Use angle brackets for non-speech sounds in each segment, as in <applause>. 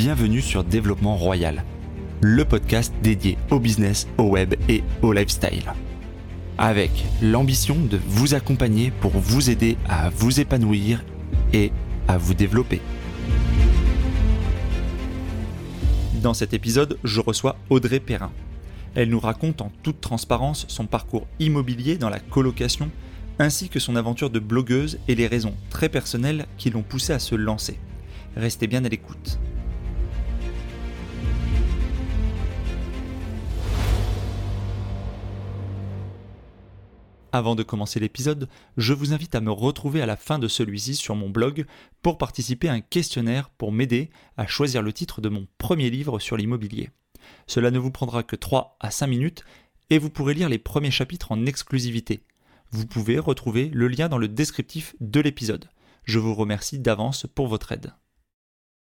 bienvenue sur Développement Royal, le podcast dédié au business, au web et au lifestyle. Avec l'ambition de vous accompagner pour vous aider à vous épanouir et à vous développer. Dans cet épisode, je reçois Audrey Perrin. Elle nous raconte en toute transparence son parcours immobilier dans la colocation, ainsi que son aventure de blogueuse et les raisons très personnelles qui l'ont poussée à se lancer. Restez bien à l'écoute. Avant de commencer l'épisode, je vous invite à me retrouver à la fin de celui-ci sur mon blog pour participer à un questionnaire pour m'aider à choisir le titre de mon premier livre sur l'immobilier. Cela ne vous prendra que 3 à 5 minutes et vous pourrez lire les premiers chapitres en exclusivité. Vous pouvez retrouver le lien dans le descriptif de l'épisode. Je vous remercie d'avance pour votre aide.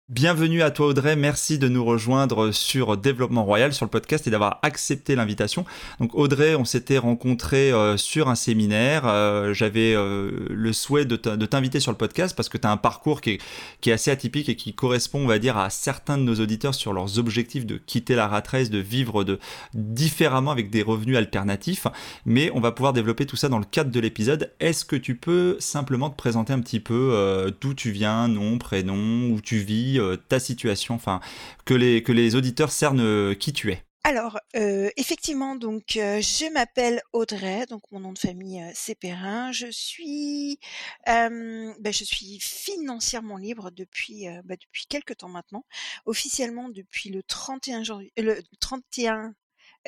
Bienvenue à toi Audrey, merci de nous rejoindre sur Développement Royal sur le podcast et d'avoir accepté l'invitation. Donc Audrey, on s'était rencontré euh, sur un séminaire, euh, j'avais euh, le souhait de t'inviter sur le podcast parce que tu as un parcours qui est, qui est, assez atypique et qui correspond on va dire à certains de nos auditeurs sur leurs objectifs de quitter la rat race, de vivre de, différemment avec des revenus alternatifs. Mais on va pouvoir développer tout ça dans le cadre de l'épisode. Est-ce que tu peux simplement te présenter un petit peu d'où tu viens, nom, prénom, où tu vis euh, ta situation, enfin que les, que les auditeurs cernent euh, qui tu es. Alors, euh, effectivement, donc je m'appelle Audrey, donc mon nom de famille c'est Perrin. Je suis, ben, je suis financièrement libre depuis ben, depuis quelques temps maintenant, officiellement depuis le 31 janvier, le 31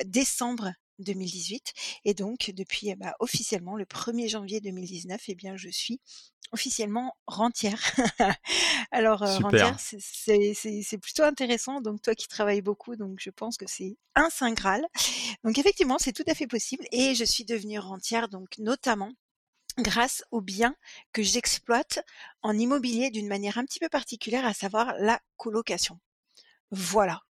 décembre 2018 et donc depuis bah, officiellement le 1er janvier 2019 eh bien je suis officiellement rentière. <laughs> Alors rentière c'est plutôt intéressant donc toi qui travailles beaucoup donc je pense que c'est un saint graal. Donc effectivement c'est tout à fait possible et je suis devenue rentière donc notamment grâce aux biens que j'exploite en immobilier d'une manière un petit peu particulière à savoir la colocation. Voilà.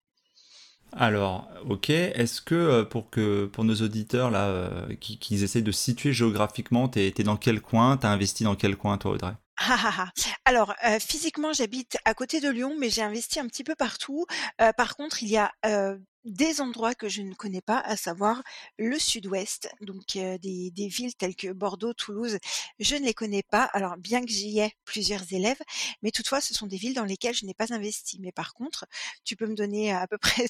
Alors, ok. Est-ce que euh, pour que pour nos auditeurs là, euh, qui, essaient de situer géographiquement, t'es es dans quel coin T'as investi dans quel coin, toi, Audrey? Ah, ah, ah. Alors, euh, physiquement, j'habite à côté de Lyon, mais j'ai investi un petit peu partout. par contre, il y a des endroits que je ne connais pas, à savoir le sud-ouest, donc des, villes telles que Bordeaux, Toulouse, je ne les connais pas. Alors bien que j'y ai plusieurs élèves, mais toutefois ce sont des villes dans lesquelles je n'ai pas investi. Mais par contre, tu peux me donner à peu <laughs> près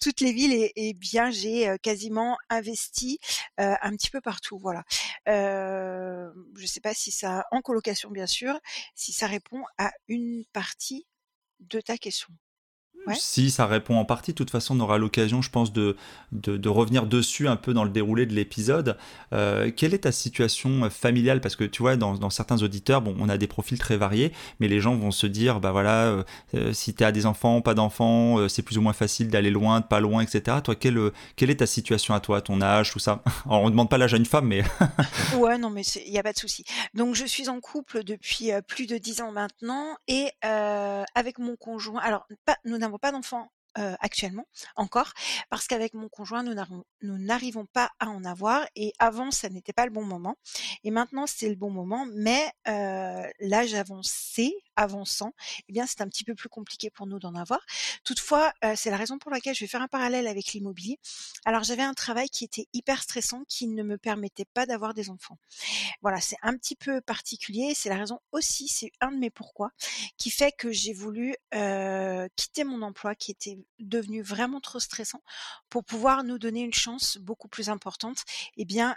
toutes les villes et, bien j'ai quasiment investi un petit peu partout. Voilà. Je ne sais pas si ça, en colocation bien sûr, si ça répond à une partie de ta question. Si ça répond en partie, de toute façon, on aura l'occasion, je pense, de, de, revenir dessus un peu dans le déroulé de l'épisode. Euh, quelle est ta situation familiale? Parce que tu vois, dans, dans, certains auditeurs, bon, on a des profils très variés, mais les gens vont se dire, bah voilà, euh, euh, si tu as des enfants, pas d'enfants, c'est plus ou moins facile d'aller loin, de pas loin, etc. Toi, quelle, quelle est ta situation à toi, ton âge, tout ça? <laughs> Alors, on ne demande pas l'âge à une femme, mais... <laughs> ouais, non, mais il n'y a pas de souci. Donc, je suis en couple depuis plus de 10 ans maintenant, et avec mon conjoint, alors, pas, nous n'avons pas d'enfants actuellement encore parce qu'avec mon conjoint nous n'arrivons pas à en avoir et avant ça n'était pas le bon moment et maintenant c'est le bon moment mais l'âge avancé avançant eh bien c'est un petit peu plus compliqué pour nous d'en avoir. Toutefois c'est la raison pour laquelle je vais faire un parallèle avec l'immobilier. Alors j'avais un travail qui était hyper stressant qui ne me permettait pas d'avoir des enfants. Voilà c'est un petit peu particulier c'est la raison aussi c'est un de mes pourquoi qui fait que j'ai voulu quitter mon emploi qui était devenu vraiment trop stressant pour pouvoir nous donner une chance beaucoup plus importante, eh bien,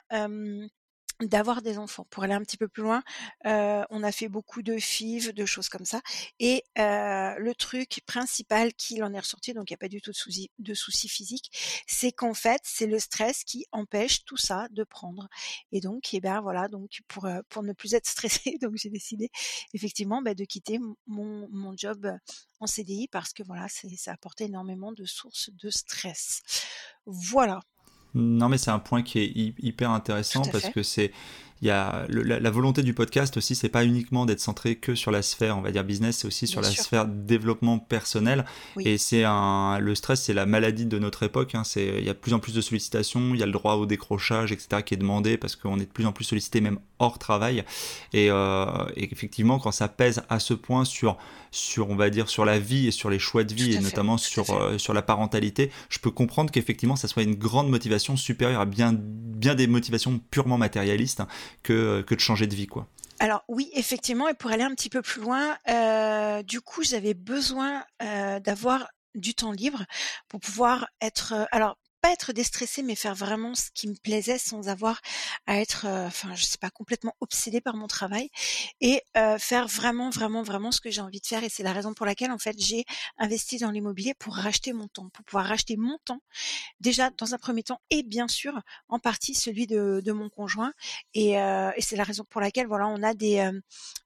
d'avoir des enfants. Pour aller un petit peu plus loin, on a fait beaucoup de FIV, de choses comme ça. Et le truc principal qui en est ressorti, donc il n'y a pas du tout de soucis, de soucis physiques, c'est qu'en fait, c'est le stress qui empêche tout ça de prendre. Et donc, eh ben voilà, donc pour pour ne plus être stressée, <laughs> donc j'ai décidé effectivement bah, de quitter mon, mon job en CDI parce que voilà, ça apportait énormément de sources de stress. Voilà. Non, mais c'est un point qui est hyper intéressant parce que c'est il y a la, volonté du podcast aussi, c'est pas uniquement d'être centré que sur la sphère, on va dire business, c'est aussi sur la sphère développement personnel. Et c'est un, le stress, c'est la maladie de notre époque. Hein. c'est, il y a de plus en plus de sollicitations, il y a le droit au décrochage, etc., qui est demandé parce qu'on est de plus en plus sollicité même hors travail. Et, euh, et effectivement, quand ça pèse à ce point sur sur, on va dire, sur la vie et sur les choix de vie, et notamment sur, euh, sur la parentalité, je peux comprendre qu'effectivement, ça soit une grande motivation supérieure à bien, bien des motivations purement matérialistes hein, que, que de changer de vie, quoi. Alors oui, effectivement, et pour aller un petit peu plus loin, euh, du coup, j'avais besoin euh, d'avoir du temps libre pour pouvoir être. alors être déstressé, mais faire vraiment ce qui me plaisait sans avoir à être, euh, enfin, je sais pas, complètement obsédé par mon travail et euh, faire vraiment, vraiment, vraiment ce que j'ai envie de faire. Et c'est la raison pour laquelle, en fait, j'ai investi dans l'immobilier pour racheter mon temps, pour pouvoir racheter mon temps, déjà dans un premier temps, et bien sûr, en partie celui de, mon conjoint. Et, euh, et c'est la raison pour laquelle, voilà, on a des,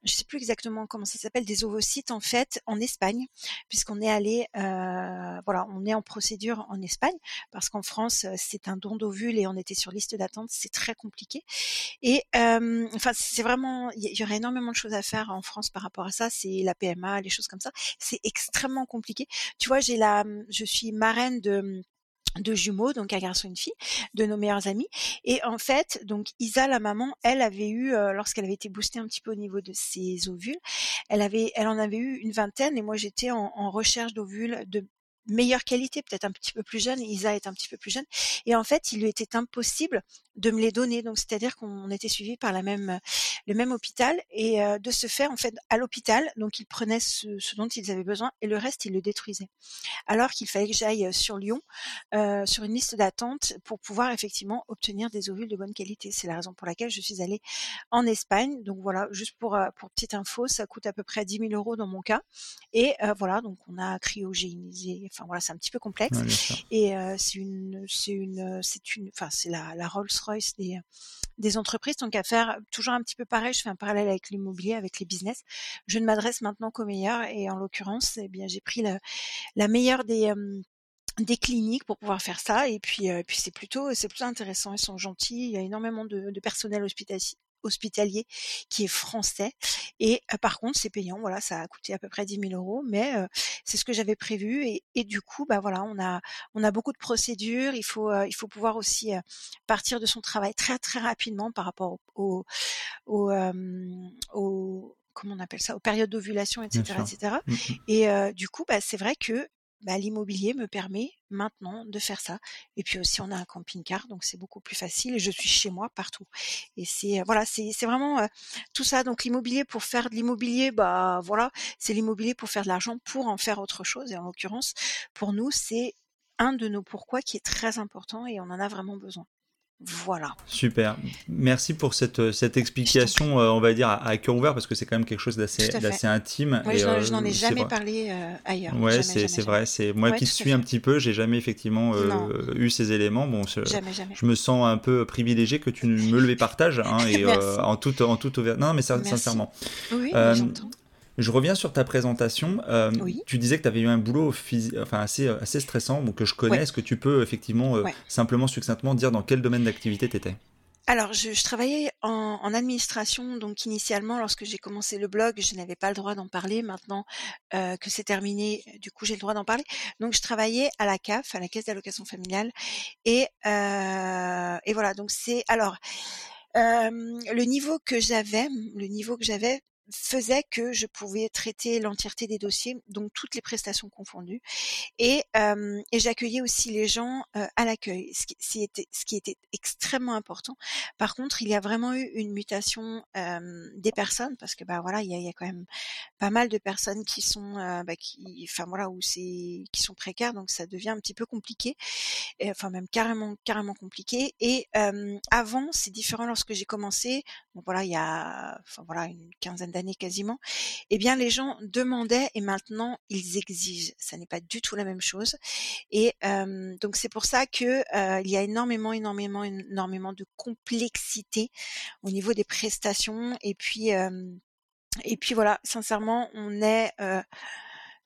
je sais plus exactement comment ça s'appelle, des ovocytes, en fait, en Espagne, puisqu'on est allé, voilà, on est en procédure en Espagne, parce qu'en France, c'est un don d'ovules et on était sur liste d'attente, c'est très compliqué. Et enfin, c'est vraiment, il y, aurait énormément de choses à faire en France par rapport à ça. C'est la PMA, les choses comme ça. C'est extrêmement compliqué. Tu vois, j'ai la, je suis marraine de de jumeaux, donc un garçon et une fille, de nos meilleurs amis. Et en fait, donc Isa, la maman, elle avait eu, lorsqu'elle avait été boostée un petit peu au niveau de ses ovules, elle avait, elle en avait eu une vingtaine et moi j'étais en, en recherche d'ovules de meilleure qualité, peut-être un petit peu plus jeune, Isa est un petit peu plus jeune, et en fait, il lui était impossible de me les donner. Donc, c'est-à-dire qu'on était suivi par la même, le même hôpital, et de se faire, en fait, à l'hôpital, donc ils prenaient ce, ce, dont ils avaient besoin, et le reste, ils le détruisaient. Alors qu'il fallait que j'aille sur Lyon, euh, sur une liste d'attente, pour pouvoir effectivement obtenir des ovules de bonne qualité. C'est la raison pour laquelle je suis allée en Espagne. Donc voilà, juste pour, pour petite info, ça coûte à peu près 10 000 euros dans mon cas. Et euh, voilà, donc on a cryogénisé, enfin voilà, c'est un petit peu complexe. et euh, c'est une, c'est une, c'est une, enfin c'est la, la Rolls-Royce des, entreprises. Donc à faire toujours un petit peu pareil, je fais un parallèle avec l'immobilier, avec les business. Je ne m'adresse maintenant qu'aux meilleurs et en l'occurrence, eh bien j'ai pris la, meilleure des des cliniques pour pouvoir faire ça et puis puis c'est plutôt c'est plutôt intéressant ils sont gentils il y a énormément de, de personnel hospitalier hospitalier qui est français. Et par contre, c'est payant. Voilà, ça a coûté à peu près 10 000 euros, mais c'est ce que j'avais prévu. Et, et, du coup, bah voilà, on a on a beaucoup de procédures. Il faut il faut pouvoir aussi partir de son travail très très rapidement par rapport au au, au, comment on appelle ça, aux périodes d'ovulation, etc., etc. Mmh, mmh. Et du coup, bah, c'est vrai que bah, l'immobilier me permet maintenant de faire ça. Et puis aussi, on a un camping-car, donc c'est beaucoup plus facile. Et je suis chez moi partout. Et c'est voilà, c'est vraiment tout ça. Donc l'immobilier pour faire de l'immobilier, bah voilà, c'est l'immobilier pour faire de l'argent, pour en faire autre chose. Et en l'occurrence, pour nous, c'est un de nos pourquoi qui est très important et on en a vraiment besoin. Voilà. Super. Merci pour cette, euh, cette explication, euh, on va dire, à, cœur ouvert, parce que c'est quand même quelque chose d'assez intime. Oui, je n'en ai euh, jamais parlé ailleurs. Ouais, c'est vrai. C'est Moi qui suis un petit peu, j'ai jamais effectivement eu ces éléments. Bon, je, je, me sens un peu privilégié que tu me le <laughs> partages. Hein, et, en toute, en toute Non, mais sincèrement. Oui, j'entends. Je reviens sur ta présentation. Euh, tu disais que tu avais eu un boulot enfin, assez, euh, assez stressant, que je connais. Est-ce que tu peux effectivement euh, simplement, succinctement dire dans quel domaine d'activité tu étais alors, je, travaillais en, administration, donc initialement, lorsque j'ai commencé le blog, je n'avais pas le droit d'en parler. Maintenant que c'est terminé, du coup, j'ai le droit d'en parler. Donc, je travaillais à la CAF, à la Caisse d'allocation familiale, et, et voilà. Donc, c'est alors le niveau que j'avais, le niveau que j'avais faisait que je pouvais traiter l'entièreté des dossiers, donc toutes les prestations confondues, et, et j'accueillais aussi les gens à l'accueil, ce qui, était, ce qui était extrêmement important. Par contre, il y a vraiment eu une mutation des personnes parce que bah voilà, il y a, y a quand même pas mal de personnes qui sont, bah, qui, enfin voilà, où c'est, qui sont précaires, donc ça devient un petit peu compliqué, enfin même carrément, carrément compliqué. Et avant, c'est différent lorsque j'ai commencé. Donc voilà, il y a, enfin voilà, une quinzaine d'années quasiment, eh bien les gens demandaient et maintenant ils exigent. Ça n'est pas du tout la même chose. Et donc c'est pour ça que il y a énormément, énormément, énormément de complexité au niveau des prestations. Et puis et puis voilà, sincèrement, on est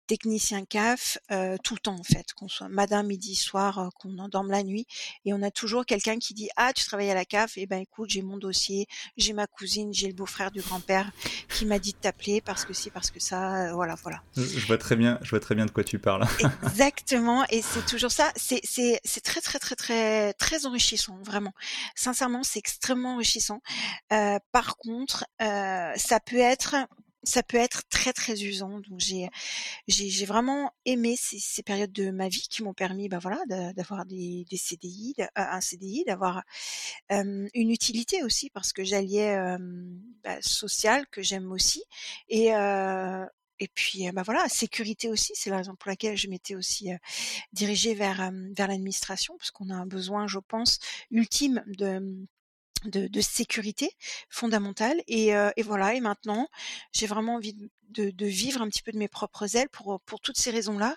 technicien CAF tout le temps en fait, qu'on soit matin, midi, soir, qu'on endorme la nuit, et on a toujours quelqu'un qui dit ah tu travailles à la CAF, et eh ben écoute j'ai mon dossier, j'ai ma cousine, j'ai le beau-frère du grand-père qui m'a dit de t'appeler parce que si parce que ça, voilà voilà. Je vois très bien, je vois très bien de quoi tu parles. <laughs> Exactement, et c'est toujours ça, c'est c'est c'est très très très très très enrichissant vraiment. Sincèrement c'est extrêmement enrichissant. par contre ça peut être ça peut être très très usant. Donc j'ai j'ai vraiment aimé ces, périodes de ma vie qui m'ont permis, bah voilà, d'avoir des, CDI, euh, un CDI, d'avoir une utilité aussi parce que j'alliais bah, social que j'aime aussi et et puis bah voilà, sécurité aussi, c'est la raison pour laquelle je m'étais aussi dirigée vers vers l'administration parce qu'on a un besoin, je pense, ultime de de, sécurité fondamentale. Et, et, voilà, et maintenant, j'ai vraiment envie de, de, vivre un petit peu de mes propres ailes pour, pour toutes ces raisons-là.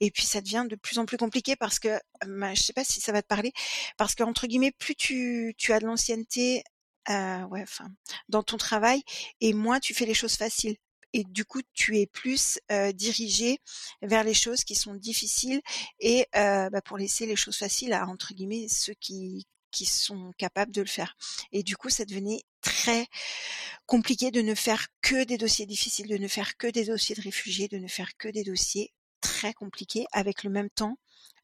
Et puis ça devient de plus en plus compliqué parce que, bah, je sais pas si ça va te parler, parce que entre guillemets, plus tu, tu as de l'ancienneté euh, ouais, enfin, dans ton travail, et moins tu fais les choses faciles et du coup tu es plus euh, dirigé vers les choses qui sont difficiles et euh, bah, pour laisser les choses faciles à entre guillemets ceux qui qui sont capables de le faire. Et du coup, ça devenait très compliqué de ne faire que des dossiers difficiles, de ne faire que des dossiers de réfugiés, de ne faire que des dossiers très compliqués avec le même temps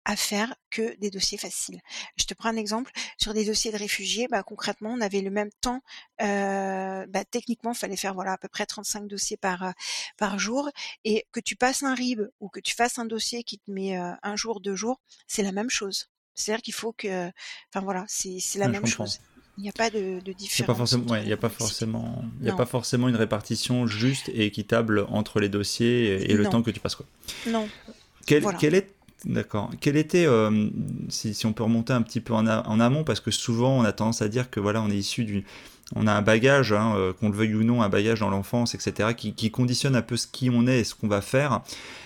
à faire que des dossiers faciles. Je te prends un exemple sur des dossiers de réfugiés. Bah, concrètement, on avait le même temps. Euh, bah, techniquement, il fallait faire voilà à peu près 35 dossiers par par jour. Et que tu passes un RIB ou que tu fasses un dossier qui te met un jour, deux jours, c'est la même chose. C'est-à-dire qu'il faut que, enfin voilà, c'est la même chose. Il n'y a pas de, de différence. Il n'y a pas forcément, il a pas forcément une répartition juste et équitable entre les dossiers et, le temps que tu passes quoi. Non. Quel, quel est D'accord. Quel était, euh, si, si, on peut remonter un petit peu en, en, amont, parce que souvent on a tendance à dire que voilà, on est issu d'une on a un bagage, hein, euh, qu'on le veuille ou non, un bagage dans l'enfance, etc., qui, conditionne un peu ce qui on est et ce qu'on va faire.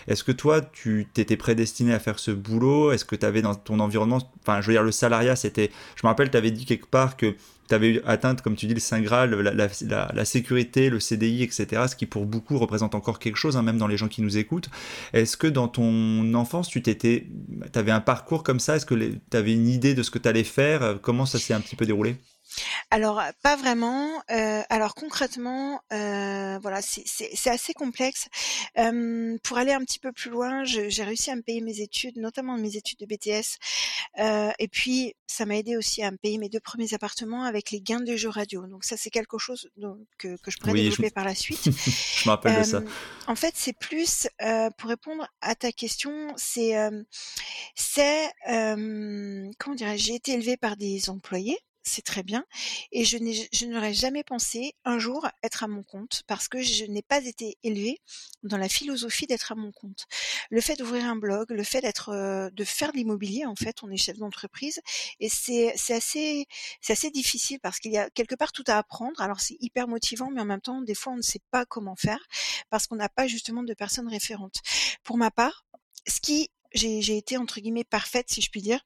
Est-ce que toi, tu t'étais prédestiné à faire ce boulot? Est-ce que tu avais dans ton environnement, enfin, je veux dire, le salariat, c'était, je me rappelle, tu avais dit quelque part que tu avais atteint, comme tu dis, le Saint Graal, la, sécurité, le CDI, etc., ce qui pour beaucoup représente encore quelque chose, hein, même dans les gens qui nous écoutent. Est-ce que dans ton enfance, tu t'étais, avais un parcours comme ça? Est-ce que tu avais une idée de ce que tu allais faire? Comment ça s'est un petit peu déroulé? Alors pas vraiment. Euh, alors concrètement, euh, voilà, c'est assez complexe. pour aller un petit peu plus loin, j'ai réussi à me payer mes études, notamment mes études de BTS. Euh, et puis ça m'a aidé aussi à me payer mes deux premiers appartements avec les gains de jeux radio. Donc ça c'est quelque chose que, que je pourrais développer par la suite. <laughs> je me rappelle de ça. En fait, c'est plus pour répondre à ta question, c'est c'est comment dirais j'ai été élevée par des employés c'est très bien. Et je, n'aurais jamais pensé un jour être à mon compte parce que je n'ai pas été élevée dans la philosophie d'être à mon compte. Le fait d'ouvrir un blog, le fait d'être, euh, de faire de l'immobilier, en fait, on est chef d'entreprise et c'est, assez, c'est assez difficile parce qu'il y a quelque part tout à apprendre. Alors c'est hyper motivant, mais en même temps, des fois, on ne sait pas comment faire parce qu'on n'a pas justement de personnes référentes. Pour ma part, ce qui j'ai été entre guillemets parfaite, si je puis dire,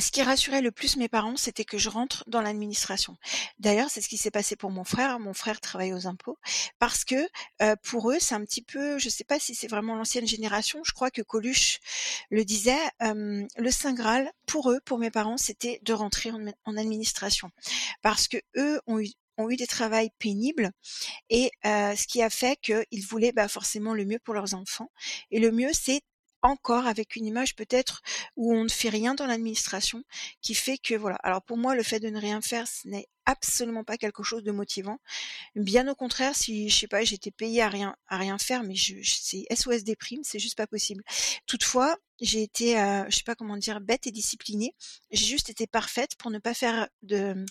ce qui rassurait le plus mes parents, c'était que je rentre dans l'administration. D'ailleurs, c'est ce qui s'est passé pour mon frère. Mon frère travaille aux impôts parce que euh, pour eux, c'est un petit peu, je sais pas si c'est vraiment l'ancienne génération. Je crois que Coluche le disait. le saint graal pour eux, pour mes parents, c'était de rentrer en, administration parce que eux ont eu ont eu des travails pénibles et euh, ce qui a fait qu'ils voulaient bah, forcément le mieux pour leurs enfants. Et le mieux, c'est encore avec une image peut-être où on ne fait rien dans l'administration, qui fait que voilà. Alors pour moi, le fait de ne rien faire, ce n'est absolument pas quelque chose de motivant. Bien au contraire, si je sais pas, j'étais payée à rien à rien faire, mais je, c'est SOS des primes, c'est juste pas possible. Toutefois, j'ai été, euh, je sais pas comment dire, bête et disciplinée. J'ai juste été parfaite pour ne pas faire de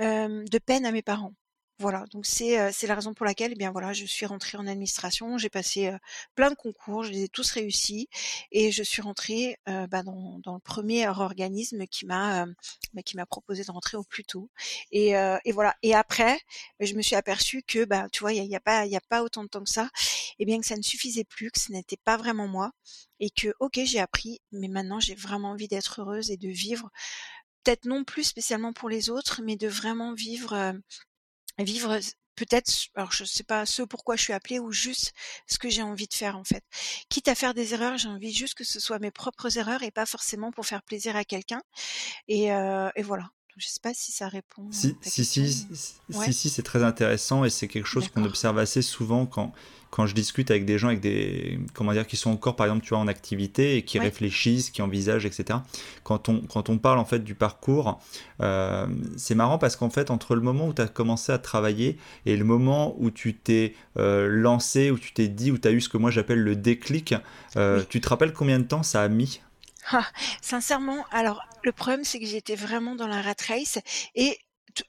euh, de peine à mes parents. Voilà, donc c'est c'est la raison pour laquelle, eh bien voilà, je suis rentrée en administration. J'ai passé plein de concours, je les ai tous réussis, et je suis rentrée bah, dans, dans le premier organisme qui m'a bah, qui m'a proposé de rentrer au plus tôt. Et, et voilà. Et après, bah, je me suis aperçue que bah tu vois, il y a, pas il y a pas autant de temps que ça, et bien que ça ne suffisait plus, que ce n'était pas vraiment moi, et que ok j'ai appris, mais maintenant j'ai vraiment envie d'être heureuse et de vivre peut-être non plus spécialement pour les autres, mais de vraiment vivre vivre peut-être, alors je sais pas ce pourquoi je suis appelée ou juste ce que j'ai envie de faire en fait. Quitte à faire des erreurs, j'ai envie juste que ce soit mes propres erreurs et pas forcément pour faire plaisir à quelqu'un. Et, euh, et voilà. Je sais pas si ça répond. Si, si, si, si, si, c'est très intéressant et c'est quelque chose qu'on observe assez souvent quand, quand je discute avec des gens avec des, comment dire, qui sont encore, par exemple, tu vois, en activité et qui Ouais. réfléchissent, qui envisagent, etc. Quand on, quand on parle, en fait, du parcours, euh, c'est marrant parce qu'en fait, entre le moment où tu as commencé à travailler et le moment où tu t'es euh, lancé, où tu t'es dit, où tu as eu ce que moi j'appelle le déclic, euh, Oui. tu te rappelles combien de temps ça a mis? Ah, sincèrement, alors le problème c'est que j'étais vraiment dans la rat race et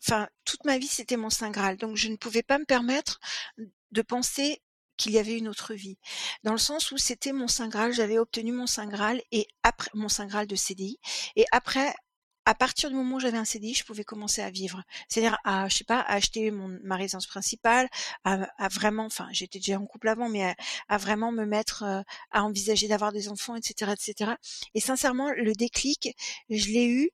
enfin toute ma vie c'était mon saint graal, donc je ne pouvais pas me permettre de penser qu'il y avait une autre vie, dans le sens où c'était mon saint graal, j'avais obtenu mon saint graal et après mon saint graal de CDI et après à partir du moment où j'avais un CDI, je pouvais commencer à vivre. C'est-à-dire à, je sais pas, à acheter mon, ma résidence principale, à, à vraiment, enfin, j'étais déjà en couple avant, mais à, vraiment me mettre, euh, à envisager d'avoir des enfants, etc., etc. Et sincèrement, le déclic, je l'ai eu.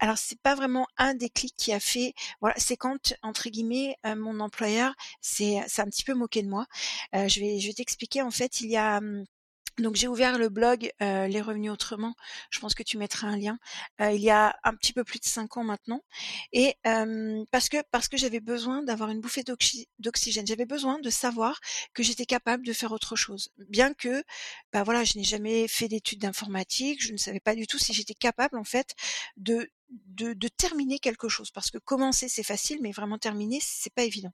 Alors c'est pas vraiment un déclic qui a fait, voilà, c'est quand entre guillemets euh, mon employeur s'est s'est un petit peu moqué de moi. Euh, je vais je vais t'expliquer en fait, il y a hum, donc j'ai ouvert le blog euh, Les Revenus Autrement. Je pense que tu mettras un lien. Euh, il y a un petit peu plus de cinq ans maintenant, et euh, parce que parce que j'avais besoin d'avoir une bouffée d'oxy- d'oxygène. J'avais besoin de savoir que j'étais capable de faire autre chose, bien que bah voilà, je n'ai jamais fait d'études d'informatique. Je ne savais pas du tout si j'étais capable en fait de de, terminer quelque chose. Parce que commencer c'est facile mais vraiment terminer c'est pas évident.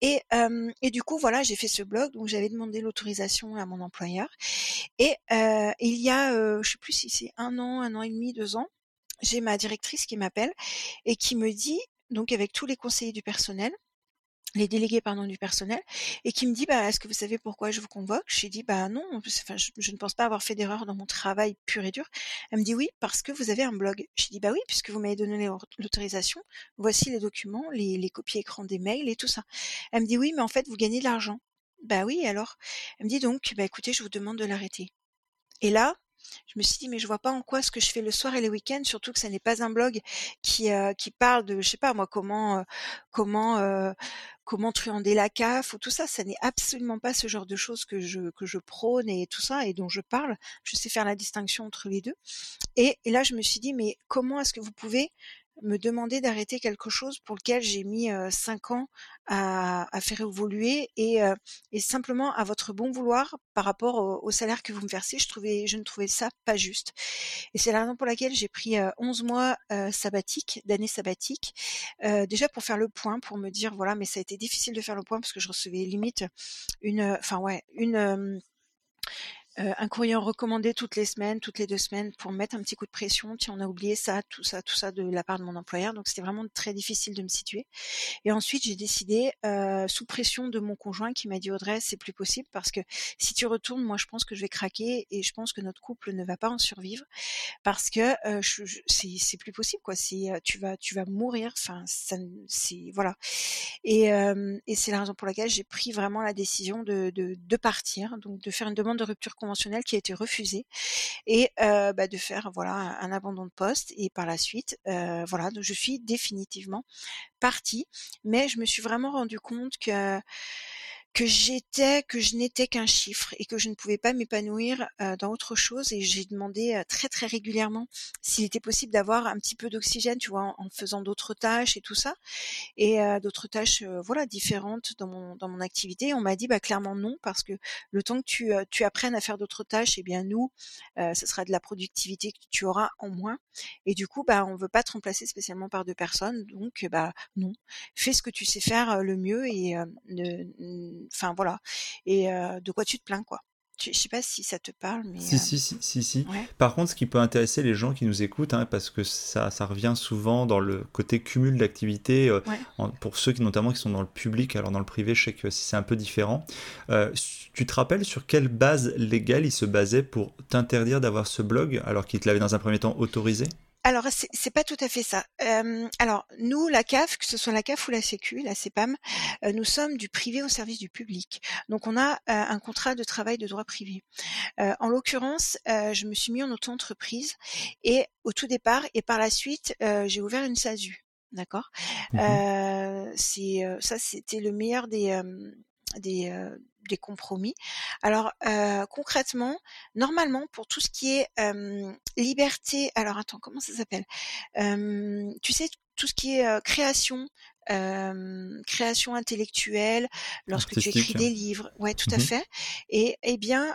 Et, euh, et du coup voilà j'ai fait ce blog. Donc j'avais demandé l'autorisation à mon employeur. Et euh, il y a, euh, je sais plus si c'est un an, un an et demi, deux ans, j'ai ma directrice qui m'appelle et qui me dit, donc avec tous les conseillers du personnel, les délégués pardon du personnel, et qui me dit, bah, est-ce que vous savez pourquoi je vous convoque? J'ai dit, bah non, je, ne pense pas avoir fait d'erreur dans mon travail pur et dur. Elle me dit oui, parce que vous avez un blog. J'ai dit, bah oui, puisque vous m'avez donné l'autorisation, voici les documents, les, les copies écran des mails et tout ça. Elle me dit oui, mais en fait, vous gagnez de l'argent. Bah oui, alors? Elle me dit donc, bah écoutez, je vous demande de l'arrêter. Et là, je me suis dit, mais je vois pas en quoi ce que je fais le soir et les week-ends, surtout que ça n'est pas un blog qui, euh, qui parle de, je sais pas moi, comment, euh, comment, euh, comment truander la CAF ou tout ça. Ça n'est absolument pas ce genre de choses que je, que je prône et tout ça et dont je parle. Je sais faire la distinction entre les deux. Et, et là, je me suis dit, mais comment est-ce que vous pouvez me demander d'arrêter quelque chose pour lequel j'ai mis euh, cinq ans à, faire évoluer et, simplement à votre bon vouloir par rapport au, salaire que vous me versez, je trouvais, je ne trouvais ça pas juste. Et c'est la raison pour laquelle j'ai pris euh, 11 mois sabbatiques, d'années sabbatiques, déjà pour faire le point, pour me dire voilà, mais ça a été difficile de faire le point parce que je recevais limite une, enfin ouais, une euh, un courrier recommandé toutes les semaines, toutes les deux semaines, pour mettre un petit coup de pression. Tiens, on a oublié ça, tout ça, tout ça de la part de mon employeur. Donc c'était vraiment très difficile de me situer. Et ensuite, j'ai décidé, euh, sous pression de mon conjoint, qui m'a dit Audrey, c'est plus possible parce que si tu retournes, moi, je pense que je vais craquer et je pense que notre couple ne va pas en survivre parce que euh, c'est plus possible, quoi. C'est tu vas, tu vas mourir. Enfin, ça, c'est voilà. Et, c'est la raison pour laquelle j'ai pris vraiment la décision de, partir, donc de faire une demande de rupture qui a été refusée et bah, de faire voilà un, abandon de poste et par la suite voilà donc je suis définitivement partie. Mais je me suis vraiment rendu compte que que j'étais, que je n'étais qu'un chiffre et que je ne pouvais pas m'épanouir euh, dans autre chose. Et j'ai demandé euh, très très régulièrement s'il était possible d'avoir un petit peu d'oxygène, tu vois, en, faisant d'autres tâches et tout ça, et euh, d'autres tâches, voilà, différentes dans mon dans mon activité. On m'a dit bah clairement non parce que le temps que tu tu apprennes à faire d'autres tâches, eh bien nous, ce sera de la productivité que tu auras en moins. Et du coup, bah on veut pas te remplacer spécialement par deux personnes, donc bah non, fais ce que tu sais faire le mieux et ne enfin voilà et de quoi tu te plains quoi je sais pas si ça te parle mais si euh... si si si, si. Ouais. par contre ce qui peut intéresser les gens qui nous écoutent hein, parce que ça ça revient souvent dans le côté cumul d'activités euh, ouais. pour ceux qui notamment qui sont dans le public alors dans le privé je sais que c'est un peu différent euh, tu te rappelles sur quelle base légale il se basait pour t'interdire d'avoir ce blog alors qu'il te l'avait dans un premier temps autorisé? Alors c'est pas tout à fait ça. Euh, alors nous, la CAF, que ce soit la CAF ou la Sécu, la CEPAM, euh, nous sommes du privé au service du public. Donc on a euh, un contrat de travail de droit privé. Euh, en l'occurrence, euh, je me suis mis en auto-entreprise et au tout départ et par la suite, euh, j'ai ouvert une SASU. d'accord? Mmh C'est ça, c'était le meilleur des des, des compromis. Alors concrètement, normalement pour tout ce qui est liberté, alors attends, comment ça s'appelle? Tu sais tout ce qui est création, création intellectuelle, lorsque tu écris des livres, ouais, tout à mmh fait. Et eh bien,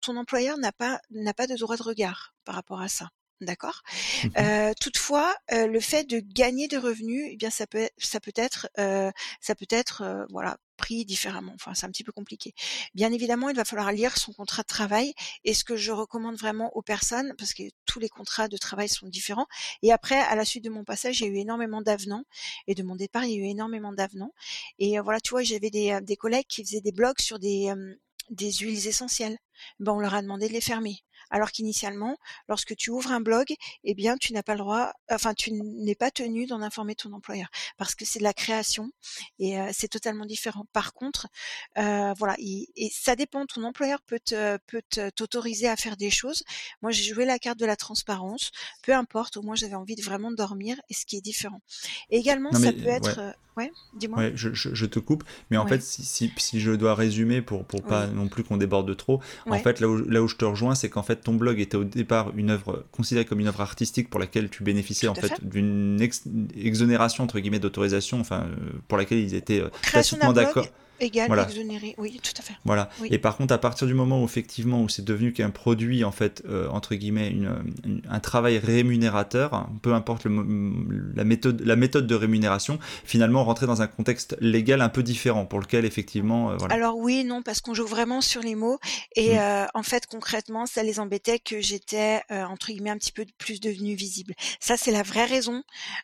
ton employeur n'a pas n'a pas de droit de regard par rapport à ça. D'accord? Mmh toutefois, le fait de gagner des revenus, eh bien, ça peut, ça peut être, ça peut être, voilà, différemment. Enfin, c'est un petit peu compliqué. Bien évidemment, il va falloir lire son contrat de travail. Et ce que je recommande vraiment aux personnes, parce que tous les contrats de travail sont différents. Et après, à la suite de mon passage, il y a eu énormément d'avenants. Et de mon départ, il y a eu énormément d'avenants. Et voilà, tu vois, j'avais des, des collègues qui faisaient des blogs sur des des huiles essentielles. Ben, on leur a demandé de les fermer alors qu'initialement, lorsque tu ouvres un blog, eh bien, tu n'as pas le droit, enfin, tu n'es pas tenu d'en informer ton employeur parce que c'est de la création et c'est totalement différent. Par contre, voilà, et ça dépend. Ton employeur peut peut t'autoriser à faire des choses. Moi, j'ai joué la carte de la transparence. Peu importe. Au moins, j'avais envie de vraiment dormir et ce qui est différent. Et également, ça peut être, ouais, dis-moi. Ouais, je, te coupe, mais en fait, si, si, je dois résumer pour pour pas non plus qu'on déborde trop, en fait, là où, là où je te rejoins, c'est qu'en fait ton blog était au départ une œuvre considérée comme une œuvre artistique pour laquelle tu bénéficiais en fait, d'une exonération entre guillemets d'autorisation, enfin euh, pour laquelle ils étaient euh, tacitement d'accord égal, voilà. exonéré, oui, tout à fait. Voilà. Et par contre, à partir du moment où effectivement où c'est devenu qu'un produit en fait euh, entre guillemets une, un travail rémunérateur, peu importe le, la méthode la méthode de rémunération, finalement rentrer dans un contexte légal un peu différent pour lequel effectivement. Euh, voilà. Alors oui, non, parce qu'on joue vraiment sur les mots et mm. euh, en fait concrètement, ça les embêtait que j'étais entre guillemets un petit peu plus devenu visible. Ça c'est la vraie raison,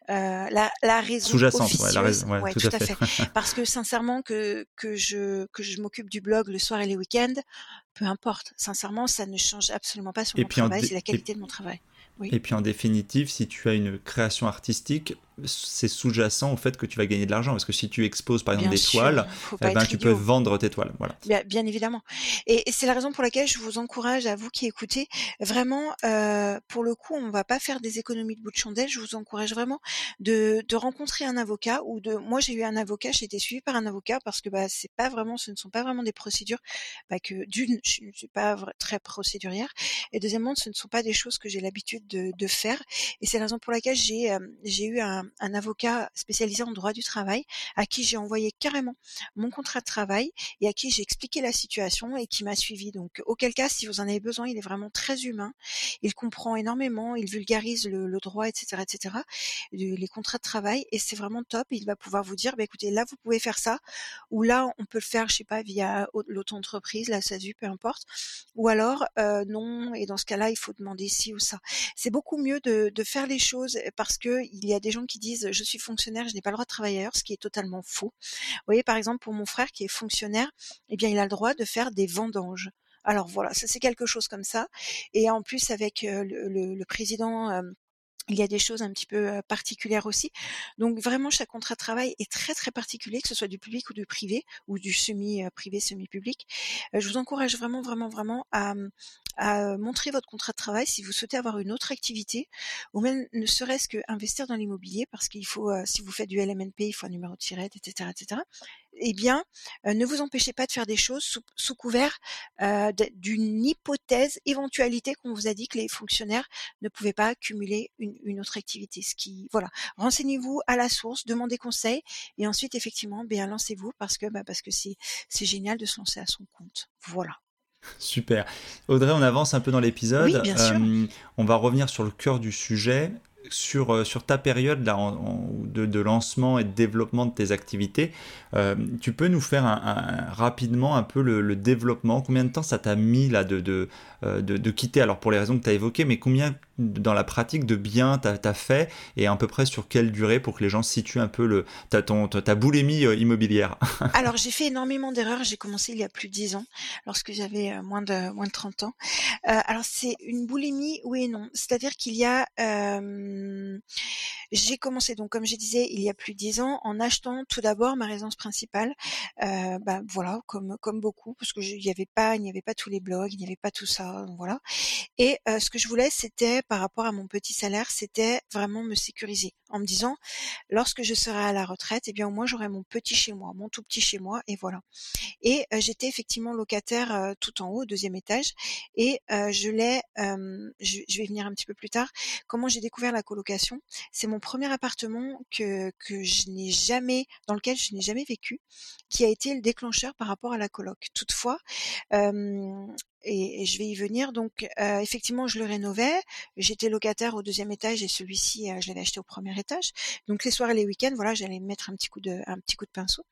la, la raison sous-jacente, ouais, la raison, ouais, tout, à fait. <laughs> parce que sincèrement que que je que je m'occupe du blog le soir et les week-ends, peu importe. Sincèrement, ça ne change absolument pas sur mon travail, c'est la qualité de mon travail. Et puis en définitive, si tu as une création artistique, c'est sous-jacent au fait que tu vas gagner de l'argent. Parce que si tu exposes par exemple des toiles, eh ben, tu peux vendre tes toiles. Voilà. Bien, évidemment. Et, c'est la raison pour laquelle je vous encourage, à vous qui écoutez, vraiment, euh, pour le coup, on va pas faire des économies de bout de chandelle. Je vous encourage vraiment de, de rencontrer un avocat ou de. Moi, j'ai eu un avocat, j'ai été suivie par un avocat parce que bah, c'est pas vraiment, ce ne sont pas vraiment des procédures bah, que d'une, je ne suis pas très procédurière, et deuxièmement, ce ne sont pas des choses que j'ai l'habitude de, de, faire. Et c'est la raison pour laquelle j'ai euh, j'ai eu un, un, avocat spécialisé en droit du travail à qui j'ai envoyé carrément mon contrat de travail et à qui j'ai expliqué la situation et qui m'a suivi. Donc, auquel cas, si vous en avez besoin, il est vraiment très humain. Il comprend énormément, il vulgarise le, droit, etc., etc., les contrats de travail et c'est vraiment top. Il va pouvoir vous dire, bah, écoutez, là, vous pouvez faire ça ou là, on peut le faire, je sais pas, via l'auto-entreprise, la SASU, peu importe. Ou alors, euh, non, et dans ce cas-là, il faut demander ci ou ça. C'est beaucoup mieux de, faire les choses parce que il y a des gens qui disent je suis fonctionnaire, je n'ai pas le droit de travailler ailleurs, ce qui est totalement faux. Vous voyez, par exemple, pour mon frère qui est fonctionnaire, eh bien, il a le droit de faire des vendanges. Alors voilà, ça c'est quelque chose comme ça. Et en plus, avec euh, le, président euh, il y a des choses un petit peu particulières aussi. Donc vraiment, chaque contrat de travail est très très particulier, que ce soit du public ou du privé ou du semi-privé, semi-public. Je vous encourage vraiment vraiment vraiment à, mmh, montrer votre contrat de travail si vous souhaitez avoir une autre activité ou même ne serait-ce que investir dans l'immobilier parce qu'il faut, si vous faites du LMNP, il faut un numéro de tirette, etc., etc eh bien, ne vous empêchez pas de faire des choses sous, couvert d'une hypothèse, éventualité qu'on vous a dit que les fonctionnaires ne pouvaient pas cumuler une, autre activité. Ce qui, voilà, renseignez-vous à la source, demandez conseil, et ensuite effectivement, bien lancez-vous parce que bah, parce que c'est c'est génial de se lancer à son compte. Voilà. Super. Audrey, on avance un peu dans l'épisode. on va revenir sur le cœur du sujet sur, euh, sur ta période de, lancement et de développement de tes activités, euh, tu peux nous faire rapidement un peu le, développement Combien de temps ça t'a mis euh, de, quitter? Alors pour les raisons que tu as évoquées, mais combien dans la pratique de bien tu as, fait et à peu près sur quelle durée pour que les gens situent un peu le, ta, ton, ta boulémie immobilière? <laughs> Alors j'ai fait énormément d'erreurs. J'ai commencé il y a plus de 10 ans, lorsque j'avais moins de, moins de 30 ans. alors c'est une boulimie, oui et non. C'est-à-dire qu'il y a j'ai commencé donc, comme je disais, il y a plus de dix ans, en achetant tout d'abord ma résidence principale. Euh, bah, voilà, comme comme beaucoup, parce que il n'y avait pas, il n'y avait pas tous les blogs, il n'y avait pas tout ça, voilà. Et euh, ce que je voulais, c'était par rapport à mon petit salaire, c'était vraiment me sécuriser en me disant lorsque je serai à la retraite, eh bien au moins j'aurai mon petit chez moi, mon tout petit chez moi et voilà. Et j'étais effectivement locataire tout en haut, au deuxième étage et je l'ai je, je, vais venir un petit peu plus tard. Comment j'ai découvert la colocation? C'est mon premier appartement que je n'ai jamais dans lequel je n'ai jamais vécu qui a été le déclencheur par rapport à la coloc. Toutefois, et, je vais y venir. Donc, euh, effectivement, je le rénovais. J'étais locataire au deuxième étage et celui-ci, euh, je l'avais acheté au premier étage. Donc, les soirs et les week-ends, voilà, j'allais mettre un petit coup de, un petit coup de pinceau.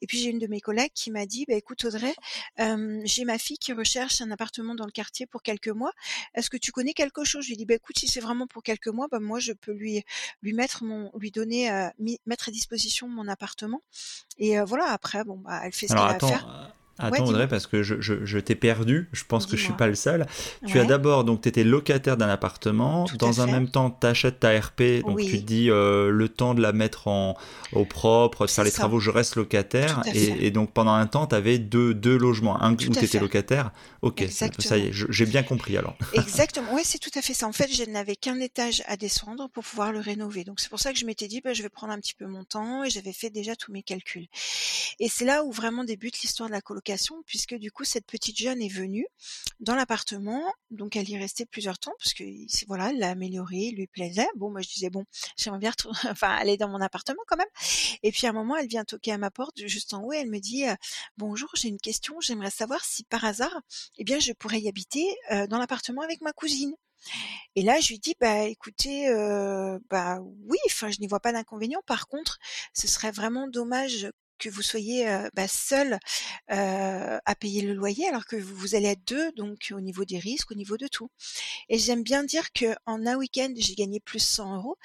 Et puis, j'ai une de mes collègues qui m'a dit, bah, écoute Audrey, euh, j'ai ma fille qui recherche un appartement dans le quartier pour quelques mois. Est-ce que tu connais quelque chose? Je lui ai dit, bah, écoute, si c'est vraiment pour quelques mois, bah, moi, je peux lui, lui mettre mon, lui donner, euh, mettre à disposition mon appartement. Et euh, voilà, après, bon, bah, elle fait ce qu'elle a à faire. Attends Audrey, parce que je, je, t'ai perdu, je pense que je suis pas le seul. Tu as d'abord, donc tu étais locataire d'un appartement, dans un même temps tu achètes ta RP, donc tu te dis euh, le temps de la mettre en, au propre, de faire les travaux, je reste locataire. Et, donc pendant un temps, tu avais deux, deux logements, un où tu étais locataire. Ok, ça y est, j'ai bien compris alors. <laughs> Exactement, oui c'est tout à fait ça. En fait, je n'avais qu'un étage à descendre pour pouvoir le rénover. Donc c'est pour ça que je m'étais dit, bah, je vais prendre un petit peu mon temps et j'avais fait déjà tous mes calculs. Et c'est là où vraiment débute l'histoire de la colocation puisque du coup cette petite jeune est venue dans l'appartement, donc elle y restait plusieurs temps parce que voilà, elle l'a amélioré, lui plaisait. Bon, moi je disais bon, j'aimerais bien <laughs> enfin aller dans mon appartement quand même. Et puis à un moment, elle vient toquer à ma porte juste en haut, et elle me dit euh, bonjour, j'ai une question, j'aimerais savoir si par hasard, eh bien je pourrais y habiter euh, dans l'appartement avec ma cousine. Et là, je lui dis, bah écoutez, euh, bah oui, enfin, je n'y vois pas d'inconvénient. Par contre, ce serait vraiment dommage que vous soyez bah, seul à payer le loyer alors que vous, allez être deux, donc au niveau des risques, au niveau de tout. Et j'aime bien dire que en un week-end, j'ai gagné plus 100 euros.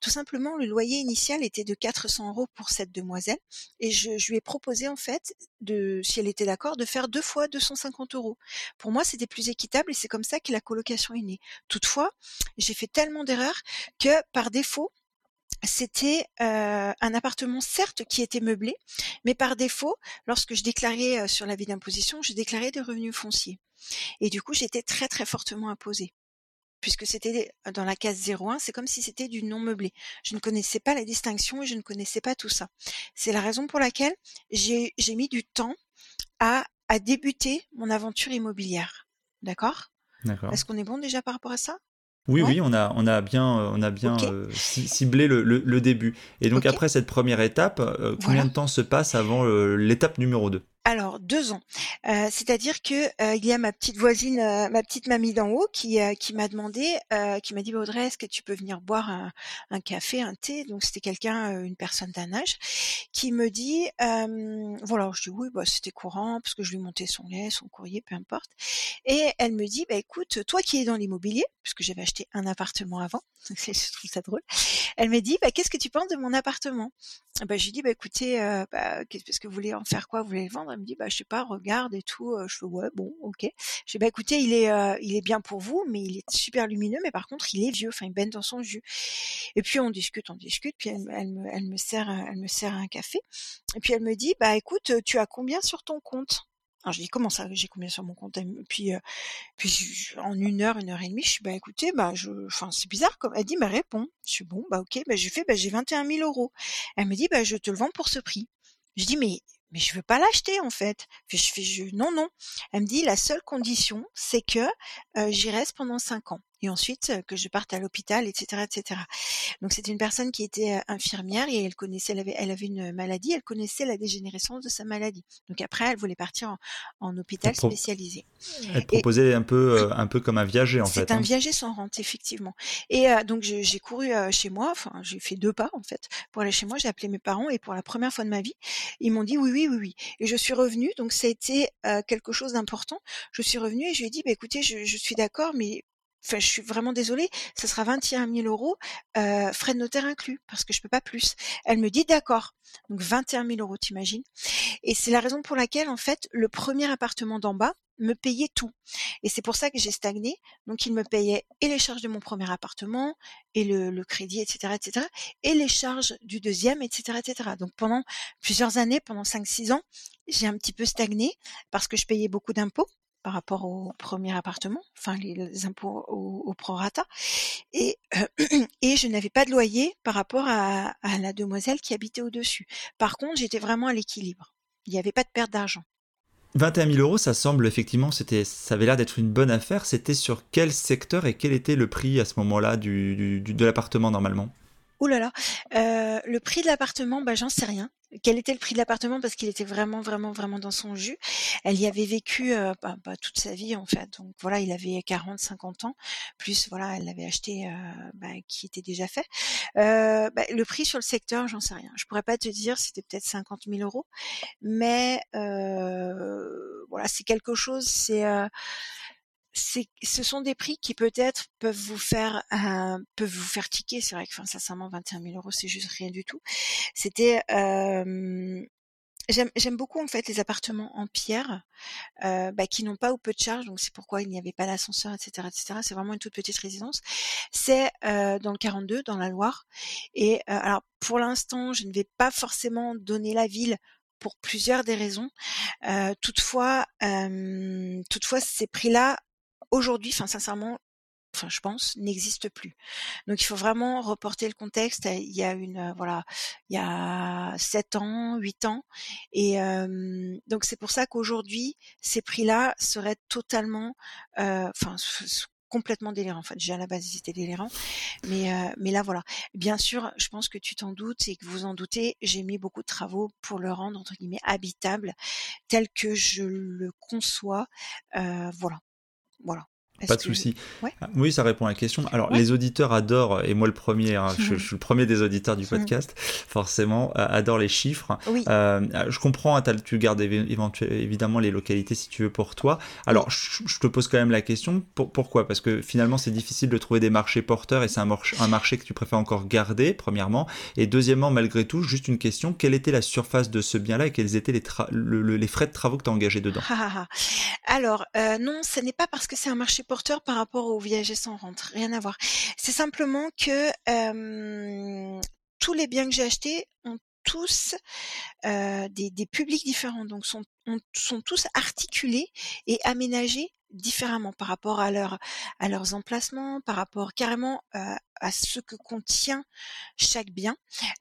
Tout simplement, le loyer initial était de 400 euros pour cette demoiselle, et je, je lui ai proposé en fait, de, si elle était d'accord, de faire deux fois 250 euros. Pour moi, c'était plus équitable et c'est comme ça que la colocation est née. Toutefois, j'ai fait tellement d'erreurs que par défaut, c'était euh, un appartement certes qui était meublé, mais par défaut, lorsque je déclarais euh, sur l'avis d'imposition, je déclarais des revenus fonciers. Et du coup, j'étais très très fortement imposée. Puisque c'était dans la case 01, c'est comme si c'était du non meublé. Je ne connaissais pas la distinction et je ne connaissais pas tout ça. C'est la raison pour laquelle j'ai mis du temps à, à débuter mon aventure immobilière. D'accord Est-ce qu'on est bon déjà par rapport à ça? Oui, oui, on a, on a bien, euh, on a bien euh, ciblé le, le, début. Et donc après cette première étape, euh, combien de temps se passe avant l'étape numéro 2 alors deux ans, euh, c'est-à-dire que euh, il y a ma petite voisine, euh, ma petite mamie d'en haut, qui m'a demandé, qui m'a dit bah, Audrey, est-ce que tu peux venir boire un, un café, un thé? Donc c'était quelqu'un, une personne d'un âge, qui me dit voilà, je dis oui, bah c'était courant parce que je lui montais son lait, son courrier, peu importe. Et elle me dit bah écoute, toi qui es dans l'immobilier, puisque j'avais acheté un appartement avant, <laughs> je trouve ça drôle. Elle me dit bah qu'est-ce que tu penses de mon appartement? Bah j'ai dit bah écoutez, bah, qu'est-ce que vous voulez en faire quoi? Vous voulez le vendre? Me dit bah je sais pas, regarde et tout. Je fais ouais bon ok. Je dis bah écoutez il est il est bien pour vous, mais il est super lumineux, mais par contre il est vieux, enfin il baigne dans son jus. Et puis on discute, on discute, puis elle, me, elle me sert elle me sert un café. Et puis elle me dit bah écoute tu as combien sur ton compte? Alors je dis comment ça, j'ai combien sur mon compte? Puis, puis en une heure, une heure et demie, je suis bah écoutez, bah je, enfin c'est bizarre comme elle dit, mais réponds. Je suis bon, bah ok, bah je fais, bah j'ai 21 000 euros. Elle me dit, bah je te le vends pour ce prix. Je dis mais mais je veux pas l'acheter en fait. Je fais, je, non, non. Elle me dit la seule condition, c'est que j'y reste pendant cinq ans et ensuite que je parte à l'hôpital, etc., etc. Donc c'était une personne qui était infirmière et elle connaissait, elle avait, elle avait une maladie, elle connaissait la dégénérescence de sa maladie. Donc après, elle voulait partir en, hôpital spécialisé. Elle proposait un peu, un peu comme un viager en fait. C'est un hein. viager sans rente effectivement. Et donc j'ai couru chez moi, enfin j'ai fait deux pas en fait pour aller chez moi. J'ai appelé mes parents et pour la première fois de ma vie, ils m'ont dit oui, oui, oui, oui. Et je suis revenue, donc ça a été quelque chose d'important. Je suis revenue et je lui ai dit, bah, écoutez, je, je suis d'accord, mais Enfin, je suis vraiment désolée, ça sera 21 000 euros, euh, frais de notaire inclus, parce que je peux pas plus. Elle me dit d'accord. Donc 21 000 euros, t'imagines Et c'est la raison pour laquelle, en fait, le premier appartement d'en bas me payait tout. Et c'est pour ça que j'ai stagné. Donc il me payait et les charges de mon premier appartement, et le, le crédit, etc., etc., et les charges du deuxième, etc., etc. Donc pendant plusieurs années, pendant 5-6 ans, j'ai un petit peu stagné parce que je payais beaucoup d'impôts par rapport au premier appartement, enfin les, impôts au, prorata, et, <clears throat> et je n'avais pas de loyer par rapport à, à la demoiselle qui habitait au-dessus. Par contre, j'étais vraiment à l'équilibre. Il n'y avait pas de perte d'argent. 21 000 euros, ça semble effectivement, c'était, ça avait l'air d'être une bonne affaire. C'était sur quel secteur et quel était le prix à ce moment-là du, de l'appartement normalement? Ouh là là, euh, le prix de l'appartement, bah j'en sais rien. Quel était le prix de l'appartement? Parce qu'il était vraiment vraiment vraiment dans son jus. Elle y avait vécu euh, bah, bah, toute sa vie en fait. Donc voilà, il avait 40 50 ans plus voilà, elle l'avait acheté euh, bah, qui était déjà fait. Euh, bah, le prix sur le secteur, j'en sais rien. Je pourrais pas te dire, c'était peut-être 50 000 euros, mais euh, voilà, c'est quelque chose, c'est ce sont des prix qui peut-être peuvent vous faire euh, peuvent vous faire tiquer. C'est vrai que, enfin, sincèrement, 21 000 euros, c'est juste rien du tout. C'était euh, J'aime beaucoup en fait les appartements en pierre euh, bah, qui n'ont pas ou peu de charge, donc c'est pourquoi il n'y avait pas d'ascenseur, etc., etc. C'est vraiment une toute petite résidence. C'est euh, dans le 42, dans la Loire. Et euh, alors pour l'instant, je ne vais pas forcément donner la ville pour plusieurs des raisons. Euh, toutefois, toutefois ces prix-là aujourd'hui, enfin sincèrement, enfin je pense, n'existe plus. Donc il faut vraiment reporter le contexte. Il y a une voilà, il y a 7 ans, 8 ans, et donc c'est pour ça qu'aujourd'hui ces prix-là seraient totalement, enfin complètement délirants. En fait, déjà à la base ils étaient délirants, mais mais là voilà. Bien sûr, je pense que tu t'en doutes et que vous en doutez. J'ai mis beaucoup de travaux pour le rendre entre guillemets habitable, tel que je le conçois. voilà. Voilà. Pas de souci. Ah, oui, ça répond à la question. Alors, les auditeurs adorent, et moi le premier, hein, je, <laughs> suis le premier des auditeurs du podcast, forcément, euh, adorent les chiffres. Euh, je comprends, tu gardes évidemment les localités si tu veux pour toi. Alors, je, te pose quand même la question, pourquoi? Parce que finalement, c'est difficile de trouver des marchés porteurs et c'est un, un, marché que tu préfères encore garder, premièrement. Et deuxièmement, malgré tout, juste une question, quelle était la surface de ce bien-là et quels étaient les, les frais de travaux que tu as engagés dedans? <laughs> Alors, euh, non, ce n'est pas parce que c'est un marché porteur par rapport aux viagers sans rente, rien à voir. C'est simplement que tous les biens que j'ai achetés ont tous des, des, publics différents, donc sont, sont tous articulés et aménagés différemment par rapport à, leur, à leurs emplacements, par rapport carrément à ce que contient chaque bien,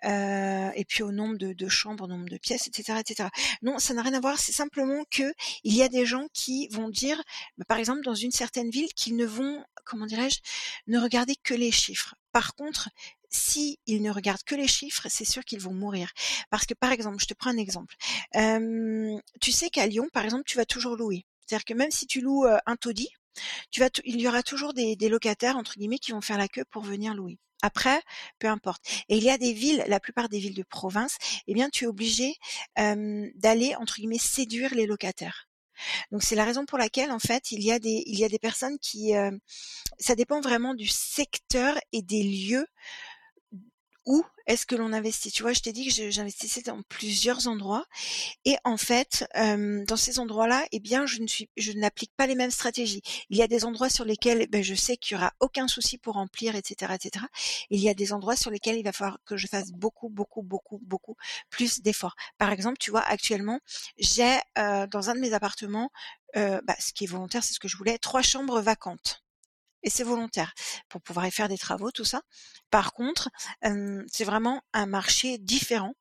euh, et puis au nombre de, de, chambres, au nombre de pièces, etc., etc. Non, ça n'a rien à voir. C'est simplement que il y a des gens qui vont dire, bah, par exemple, dans une certaine ville, qu'ils ne vont, comment dirais-je, ne regarder que les chiffres. Par contre, si ils ne regardent que les chiffres, c'est sûr qu'ils vont mourir. Parce que, par exemple, je te prends un exemple. Euh, tu sais qu'à Lyon, par exemple, tu vas toujours louer. C'est-à-dire que même si tu loues un taudis, il y aura toujours des, locataires entre guillemets qui vont faire la queue pour venir louer. Après, peu importe. Et il y a des villes, la plupart des villes de province, eh bien, tu es obligé d'aller entre guillemets séduire les locataires. Donc c'est la raison pour laquelle en fait il y a des il y a des personnes qui ça dépend vraiment du secteur et des lieux où est-ce que l'on investit? Tu vois, je t'ai dit que j'investissais dans plusieurs endroits et en fait, dans ces endroits-là, eh bien, je ne suis, je n'applique pas les mêmes stratégies. Il y a des endroits sur lesquels ben, je sais qu'il y aura aucun souci pour remplir, etc., etc. Il y a des endroits sur lesquels il va falloir que je fasse beaucoup, beaucoup, beaucoup, beaucoup plus d'efforts. Par exemple, tu vois, actuellement, j'ai dans un de mes appartements, bah, ce qui est volontaire, c'est ce que je voulais, trois chambres vacantes et c'est volontaire pour pouvoir y faire des travaux, tout ça. Par contre, c'est vraiment un marché différent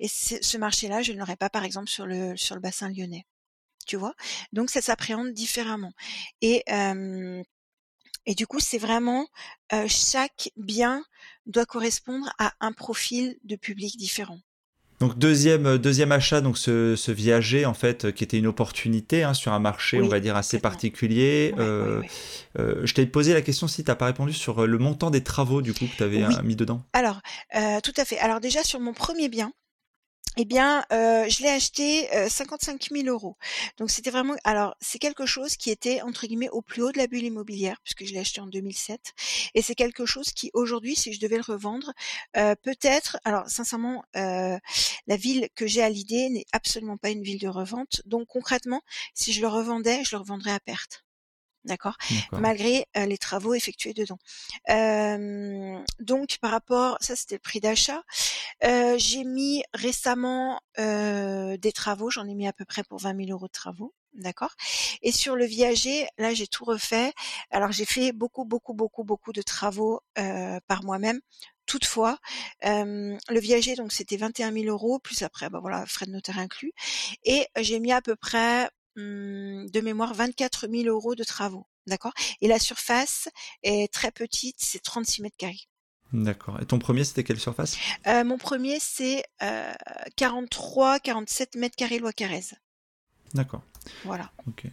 et ce marché-là, je ne l'aurais pas par exemple sur le sur le bassin lyonnais. Tu vois? Donc ça s'appréhende différemment. Et et du coup, c'est vraiment chaque bien doit correspondre à un profil de public différent. Donc deuxième euh, deuxième achat, donc ce, ce viager en fait, euh, qui était une opportunité hein, sur un marché, on va dire assez particulier. Euh, je t'ai posé la question si tu n'as pas répondu sur le montant des travaux du coup que tu avais mis dedans. Alors tout à fait. Alors déjà sur mon premier bien, eh bien, euh, je l'ai acheté 55 000 euros. Donc c'était vraiment, alors c'est quelque chose qui était entre guillemets au plus haut de la bulle immobilière puisque je l'ai acheté en 2007, et c'est quelque chose qui aujourd'hui, si je devais le revendre, euh, peut-être, alors sincèrement, euh, la ville que j'ai à l'idée n'est absolument pas une ville de revente. Donc concrètement, si je le revendais, je le revendrais à perte. D'accord Malgré les travaux effectués dedans. donc par rapport, ça c'était le prix d'achat. j'ai mis récemment des travaux, j'en ai mis à peu près pour 20 000 euros de travaux. D'accord Et sur le viager, là, j'ai tout refait. Alors, j'ai fait beaucoup, beaucoup, beaucoup, beaucoup de travaux euh, par moi-même. Toutefois, euh, le viager, donc c'était 21 000 euros, plus après, bah voilà, frais de notaire inclus. Et j'ai mis à peu près, hum, de mémoire, 24 000 euros de travaux. D'accord? Et la surface est très petite, c'est 36 mètres carrés. D'accord. Et ton premier, c'était quelle surface? Euh, Mon premier, c'est 43, 47 mètres carrés loi Carrez. D'accord. Voilà. Ok.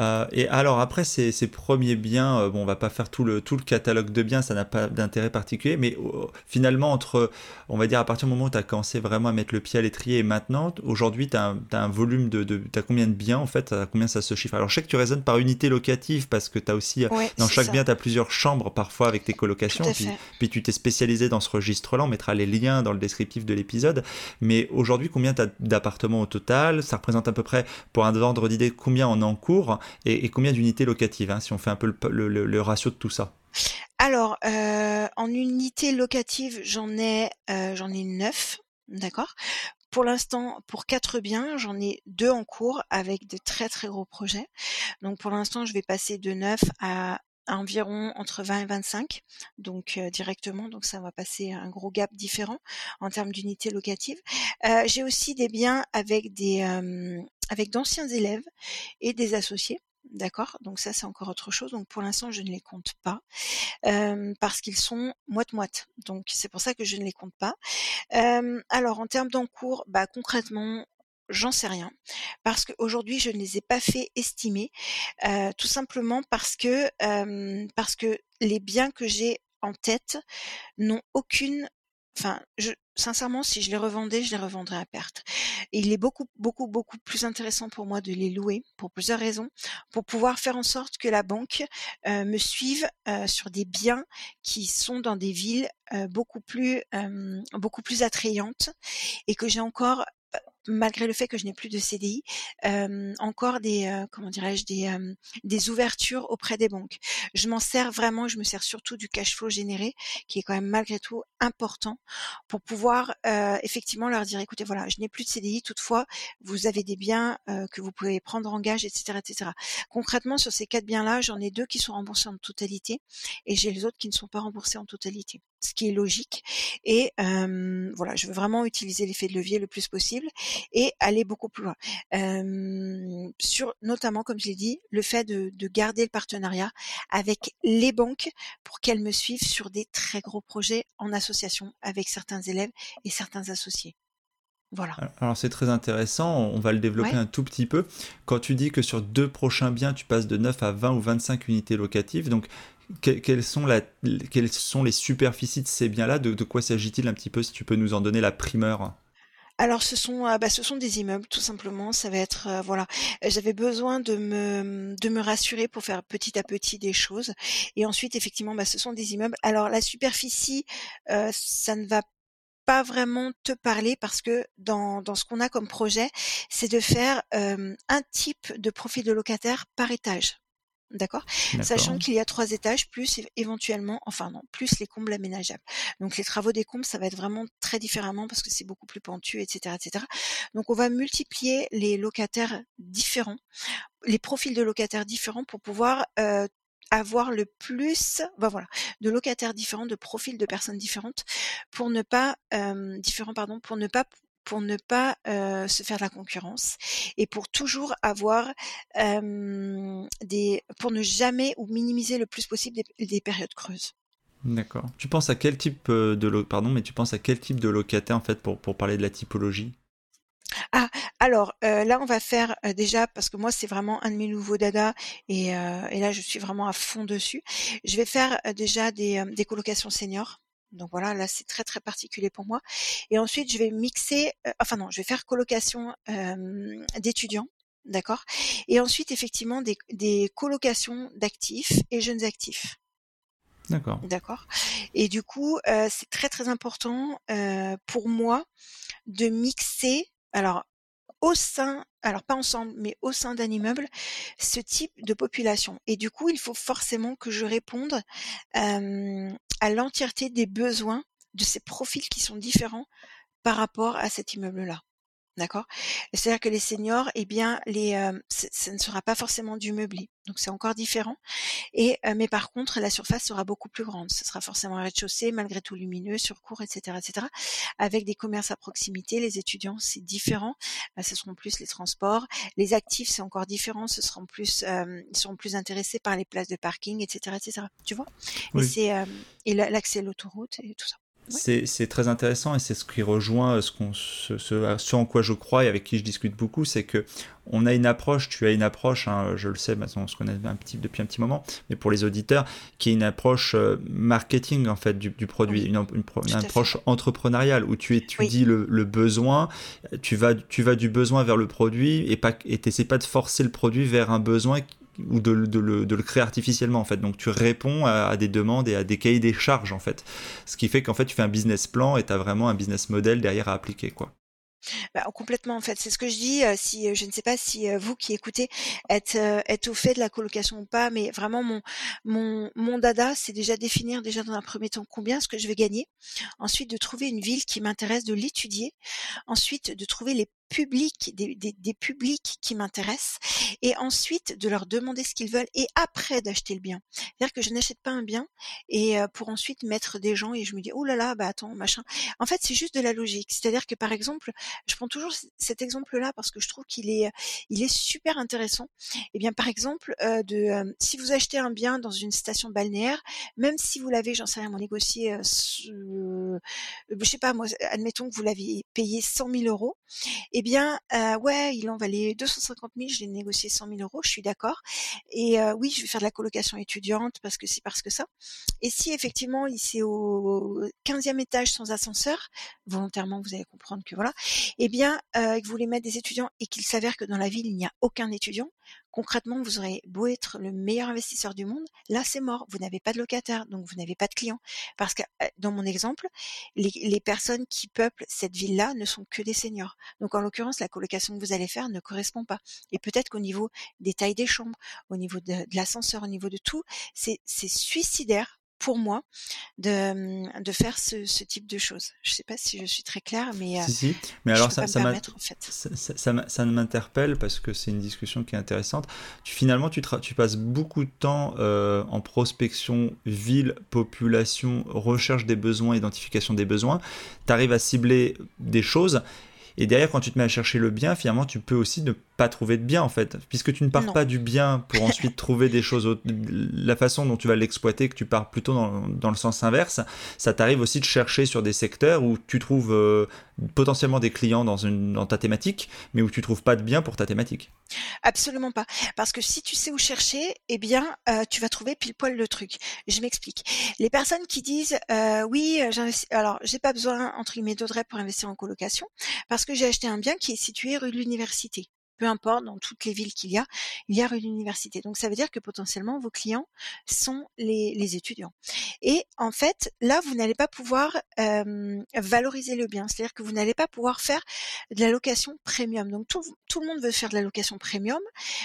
Euh, et alors après ces, ces premiers biens, euh, bon, on va pas faire tout le, tout le catalogue de biens, ça n'a pas d'intérêt particulier, mais euh, finalement entre, on va dire à partir du moment où tu as commencé vraiment à mettre le pied à l'étrier et maintenant, aujourd'hui tu as, un volume de, de as combien de biens en fait, à combien ça se chiffre? Alors je sais que tu raisonnes par unité locative parce que tu as aussi, dans chaque bien tu as plusieurs chambres parfois avec tes colocations, puis, puis, tu t'es spécialisé dans ce registre-là, on mettra les liens dans le descriptif de l'épisode, mais aujourd'hui combien tu as d'appartements au total? Ça représente à peu près, pour un ordre d'idée, combien on en cours et, combien d'unités locatives, hein, si on fait un peu le, ratio de tout ça Alors, euh, en unités locatives, j'en ai, euh, j'en ai neuf, d'accord? Pour l'instant, pour quatre biens, j'en ai deux en cours avec de très très gros projets. Donc pour l'instant, je vais passer de neuf à environ entre 20 et 25, donc euh, directement, donc ça va passer un gros gap différent en termes d'unités locatives. Euh, j'ai aussi des biens avec des avec d'anciens élèves et des associés. D'accord? Donc ça, c'est encore autre chose. Donc pour l'instant, je ne les compte pas parce qu'ils sont moite-moite. Donc c'est pour ça que je ne les compte pas. alors en termes d'encours, bah, concrètement, J'en sais rien parce qu'aujourd'hui je ne les ai pas fait estimer, tout simplement parce que parce que les biens que j'ai en tête n'ont aucune enfin, sincèrement, si je les revendais, je les revendrais à perte. il est beaucoup, beaucoup, beaucoup plus intéressant pour moi de les louer pour plusieurs raisons, pour pouvoir faire en sorte que la banque euh, me suive euh, sur des biens qui sont dans des villes euh, beaucoup plus, beaucoup plus attrayantes et que j'ai encore malgré le fait que je n'ai plus de CDI, encore des comment dirais-je des des ouvertures auprès des banques. Je m'en sers vraiment, je me sers surtout du cash flow généré, qui est quand même malgré tout important pour pouvoir effectivement leur dire écoutez voilà, je n'ai plus de CDI, toutefois vous avez des biens que vous pouvez prendre en gage, etc., etc. Concrètement sur ces quatre biens là, j'en ai deux qui sont remboursés en totalité et j'ai les autres qui ne sont pas remboursés en totalité, ce qui est logique. Et voilà, je veux vraiment utiliser l'effet de levier le plus possible et aller beaucoup plus loin. sur notamment, comme je l'ai dit, le fait de, garder le partenariat avec les banques pour qu'elles me suivent sur des très gros projets en association avec certains élèves et certains associés. Voilà. Alors c'est très intéressant, on va le développer un tout petit peu. Quand tu dis que sur deux prochains biens, tu passes de 9 à 20 ou 25 unités locatives, donc quelles sont, la, quelles sont les superficies de ces biens-là? De quoi s'agit-il un petit peu, si tu peux nous en donner la primeur? Alors ce sont euh, bah, des immeubles tout simplement. Ça va être euh, voilà. J'avais besoin de me rassurer pour faire petit à petit des choses. Et ensuite effectivement bah, ce sont des immeubles. Alors la superficie euh, ça ne va pas vraiment te parler parce que dans ce qu'on a comme projet, c'est de faire un type de profil de locataire par étage. D'accord? Sachant qu'il y a trois étages, plus éventuellement, enfin non, plus les combles aménageables. Donc les travaux des combles, ça va être vraiment très différemment parce que c'est beaucoup plus pentu, etc., etc. Donc on va multiplier les locataires différents, les profils de locataires différents pour pouvoir euh, avoir le plus, ben voilà, de locataires différents, de profils de personnes différentes, pour ne pas euh, différents, pardon, pour ne pas pour ne pas se faire de la concurrence et pour toujours avoir des, pour ne jamais ou minimiser le plus possible des, périodes creuses. D'accord. Tu penses à quel type de pardon, mais tu penses à quel type de locataire en fait pour, pour parler de la typologie? Ah, alors là, on va faire déjà parce que moi, c'est vraiment un de mes nouveaux dada et, et, là, je suis vraiment à fond dessus. Je vais faire déjà des, des colocations seniors. Donc voilà, là c'est très très particulier pour moi. Et ensuite je vais mixer, euh, enfin non, je vais faire colocation d'étudiants, d'accord? Et ensuite effectivement des, des colocations d'actifs et jeunes actifs. D'accord. D'accord? Et du coup, euh, c'est très très important euh, pour moi de mixer. Alors au sein, alors pas ensemble, mais au sein d'un immeuble, ce type de population. Et du coup, il faut forcément que je réponde à l'entièreté des besoins de ces profils qui sont différents par rapport à cet immeuble-là. D'accord? C'est-à-dire que les seniors, eh bien, les, euh, ce ne sera pas forcément du meublé. Donc c'est encore différent. Et euh, mais par contre, la surface sera beaucoup plus grande. Ce sera forcément un rez-de-chaussée, malgré tout lumineux, sur cours, etc., etc. Avec des commerces à proximité. Les étudiants, c'est différent. Euh, ce seront plus les transports. Les actifs, c'est encore différent. Ce seront plus, ils seront plus intéressés par les places de parking, etc., etc. Tu vois? Et c'est et l'accès à l'autoroute et tout ça. C'est très intéressant et c'est ce qui rejoint ce, ce, ce, en quoi je crois et avec qui je discute beaucoup, c'est que on a une approche, tu as une approche, hein, je le sais, maintenant on se connaît un petit, depuis un petit moment, mais pour les auditeurs, qui est une approche euh, marketing en fait du, produit, une, approche entrepreneuriale où tu étudies le, besoin, tu vas, tu vas du besoin vers le produit et pas et t'essaies pas de forcer le produit vers un besoin ou de, le, créer artificiellement en fait. Donc tu réponds à, des demandes et à des cahiers des charges en fait. Ce qui fait qu'en fait tu fais un business plan et tu as vraiment un business model derrière à appliquer quoi. Bah, complètement en fait, c'est ce que je dis. Euh, si euh, je ne sais pas si euh, vous qui écoutez êtes, au fait de la colocation ou pas, mais vraiment mon mon dada, c'est déjà définir déjà dans un premier temps combien ce que je vais gagner, ensuite de trouver une ville qui m'intéresse, de l'étudier, ensuite de trouver les public, des, des, publics qui m'intéressent, et ensuite de leur demander ce qu'ils veulent, et après d'acheter le bien. C'est-à-dire que je n'achète pas un bien et euh, pour ensuite mettre des gens et je me dis oh là là bah attends machin. En fait c'est juste de la logique. C'est-à-dire que par exemple, je prends toujours cet exemple-là parce que je trouve qu'il est il est super intéressant. Et eh bien par exemple euh, de euh, si vous achetez un bien dans une station balnéaire, même si vous l'avez j'en sais rien, négocié, euh, je sais pas moi, admettons que vous l'avez payé 100 000 euros eh bien, euh, ouais, il en valait 250 000, je l'ai négocié 100 000 euros, je suis d'accord. Et euh, oui, je vais faire de la colocation étudiante parce que c'est parce que ça. Et si effectivement, il c'est au 15e étage sans ascenseur, volontairement, vous allez comprendre que voilà, eh bien, euh, que vous voulez mettre des étudiants et qu'il s'avère que dans la ville, il n'y a aucun étudiant, concrètement, vous aurez beau être le meilleur investisseur du monde, là c'est mort, vous n'avez pas de locataire, donc vous n'avez pas de clients. Parce que euh, dans mon exemple, les, personnes qui peuplent cette ville-là ne sont que des seniors. Donc en l'occurrence, la colocation que vous allez faire ne correspond pas. Et peut-être qu'au niveau des tailles des chambres, au niveau de l'ascenseur, au niveau de tout, c'est suicidaire pour moi de, de faire ce, ce, type de choses. Je ne sais pas si je suis très claire, mais, si, si. mais alors ça, ça, ça, ça, m'interpelle parce que c'est une discussion qui est intéressante. Tu, finalement, tu, tu passes beaucoup de temps euh, en prospection, ville, population, recherche des besoins, identification des besoins. Tu arrives à cibler des choses. Et derrière, quand tu te mets à chercher le bien, finalement, tu peux aussi ne pas trouver de bien en fait, puisque tu ne pars pas du bien pour <laughs> ensuite trouver des choses. La façon dont tu vas l'exploiter, que tu pars plutôt dans, le sens inverse, ça t'arrive aussi de chercher sur des secteurs où tu trouves euh, potentiellement des clients dans, une, dans ta thématique, mais où tu trouves pas de bien pour ta thématique. Absolument pas, parce que si tu sais où chercher, eh bien, euh, tu vas trouver pile poil le truc. Je m'explique. Les personnes qui disent euh, oui, alors j'ai pas besoin entre guillemets d'Audrey pour investir en colocation, parce que j'ai acheté un bien qui est situé rue de l'université peu importe, dans toutes les villes qu'il y a, il y a une université. Donc ça veut dire que potentiellement vos clients sont les, les étudiants. Et en fait, là, vous n'allez pas pouvoir euh, valoriser le bien, c'est-à-dire que vous n'allez pas pouvoir faire de la location premium. Donc tout, tout le monde veut faire de la location premium,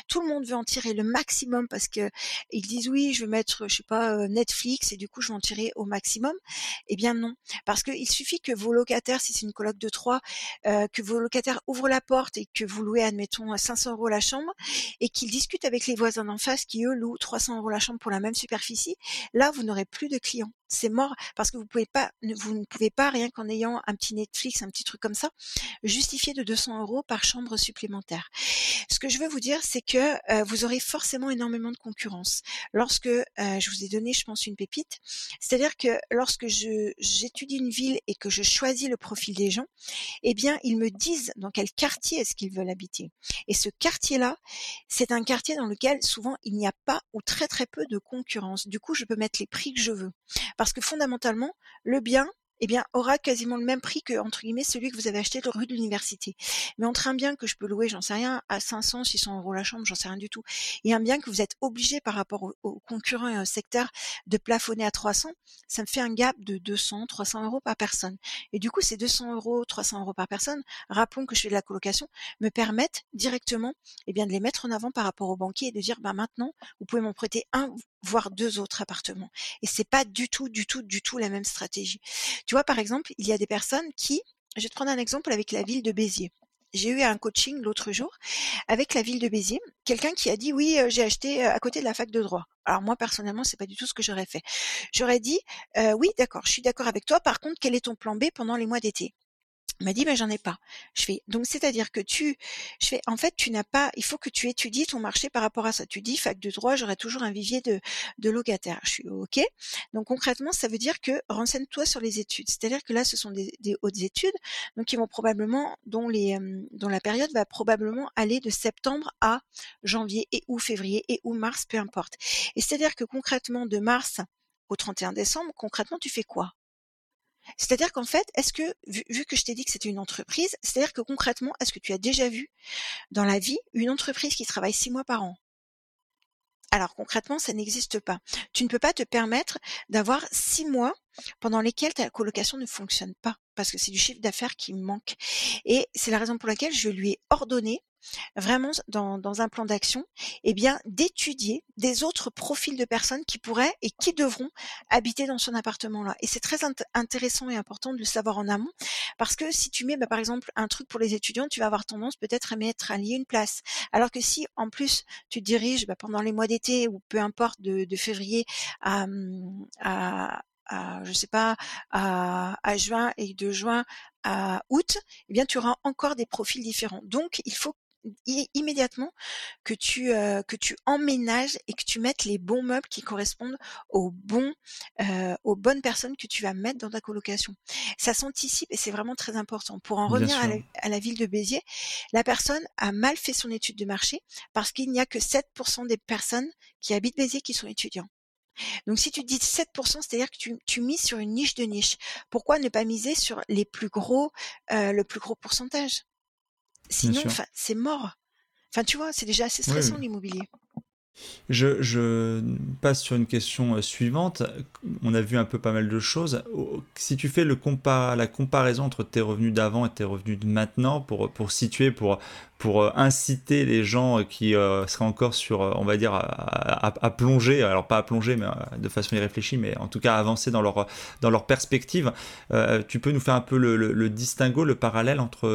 tout le monde veut en tirer le maximum parce que ils disent oui, je veux mettre, je sais pas, Netflix et du coup je vais en tirer au maximum. Eh bien non, parce qu'il suffit que vos locataires, si c'est une coloc de trois, euh, que vos locataires ouvrent la porte et que vous louez, admettons à 500 euros la chambre et qu'ils discutent avec les voisins d'en face qui eux louent 300 euros la chambre pour la même superficie, là vous n'aurez plus de clients c'est mort parce que vous pouvez pas, vous ne pouvez pas rien qu'en ayant un petit Netflix, un petit truc comme ça, justifier de 200 euros par chambre supplémentaire. Ce que je veux vous dire, c'est que euh, vous aurez forcément énormément de concurrence. Lorsque euh, je vous ai donné, je pense, une pépite, c'est-à-dire que lorsque j'étudie une ville et que je choisis le profil des gens, eh bien, ils me disent dans quel quartier est-ce qu'ils veulent habiter. Et ce quartier-là, c'est un quartier dans lequel souvent il n'y a pas ou très très peu de concurrence. Du coup, je peux mettre les prix que je veux. Parce que fondamentalement, le bien, eh bien, aura quasiment le même prix que, entre guillemets, celui que vous avez acheté de rue de l'université. Mais entre un bien que je peux louer, j'en sais rien, à 500, 600 euros la chambre, j'en sais rien du tout, et un bien que vous êtes obligé par rapport aux, concurrents et au secteur de plafonner à 300, ça me fait un gap de 200, 300 euros par personne. Et du coup, ces 200 euros, 300 euros par personne, rappelons que je fais de la colocation, me permettent directement, eh bien, de les mettre en avant par rapport au banquier et de dire, bah, maintenant, vous pouvez m'en prêter un, voire deux autres appartements. Et c'est pas du tout, du tout, du tout la même stratégie. Vois, par exemple, il y a des personnes qui, je vais te prendre un exemple avec la ville de Béziers. j'ai eu un coaching l'autre jour avec la ville de Béziers, quelqu'un qui a dit oui, j'ai acheté à côté de la fac de droit. Alors moi personnellement, c'est pas du tout ce que j'aurais fait. J'aurais dit oui, d'accord, je suis d'accord avec toi. Par contre, quel est ton plan B pendant les mois d'été? M'a dit, ben j'en ai pas. Je fais, donc c'est-à-dire que tu, je fais, en fait, tu n'as pas, il faut que tu étudies ton marché par rapport à ça. Tu dis, fac de droit, j'aurai toujours un vivier de, de locataires. Je suis OK. Donc concrètement, ça veut dire que renseigne-toi sur les études. C'est-à-dire que là, ce sont des, des, hautes études, donc ils vont probablement, dont les, dont la période va probablement aller de septembre à janvier et ou février et ou mars, peu importe. Et c'est-à-dire que concrètement, de mars au 31 décembre, concrètement, tu fais quoi? C'est-à-dire qu'en fait, est-ce que, vu, que je t'ai dit que c'était une entreprise, c'est-à-dire que concrètement, est-ce que tu as déjà vu dans la vie une entreprise qui travaille six mois par an? Alors concrètement, ça n'existe pas. Tu ne peux pas te permettre d'avoir six mois pendant lesquels ta colocation ne fonctionne pas, parce que c'est du chiffre d'affaires qui manque. Et c'est la raison pour laquelle je lui ai ordonné vraiment dans, un plan d'action, eh bien d'étudier des autres profils de personnes qui pourraient et qui devront habiter dans son appartement-là. Et c'est très intéressant et important de le savoir en amont, parce que si tu mets bah, par exemple un truc pour les étudiants, tu vas avoir tendance peut-être à mettre à lier une place. Alors que si en plus tu diriges bah, pendant les mois d'été ou peu importe de, février à, à à, je sais pas, à, à, juin et de juin à août, eh bien, tu auras encore des profils différents. Donc, il faut immédiatement que tu que tu emménages et que tu mettes les bons meubles qui correspondent aux bons aux bonnes personnes que tu vas mettre dans ta colocation. Ça s'anticipe et c'est vraiment très important. Pour en revenir à la, ville de Béziers, la personne a mal fait son étude de marché parce qu'il n'y a que 7% des personnes qui habitent Béziers qui sont étudiants. Donc si tu dis 7%, c'est-à-dire que tu, tu, mises sur une niche de niche. Pourquoi ne pas miser sur les plus gros, le plus gros pourcentage? Sinon, c'est mort. Enfin, tu vois, c'est déjà assez stressant l'immobilier. Je, passe sur une question euh, suivante. On a vu un peu pas mal de choses. Si tu fais la comparaison entre tes revenus d'avant et tes revenus de maintenant, pour, situer, pour, euh, inciter les gens euh, qui seraient encore sur, on va dire, à, plonger, alors pas à plonger, mais de façon irréfléchie, mais en tout cas à avancer dans leur, dans leur perspective, tu peux nous faire un peu le, le distinguo, le parallèle entre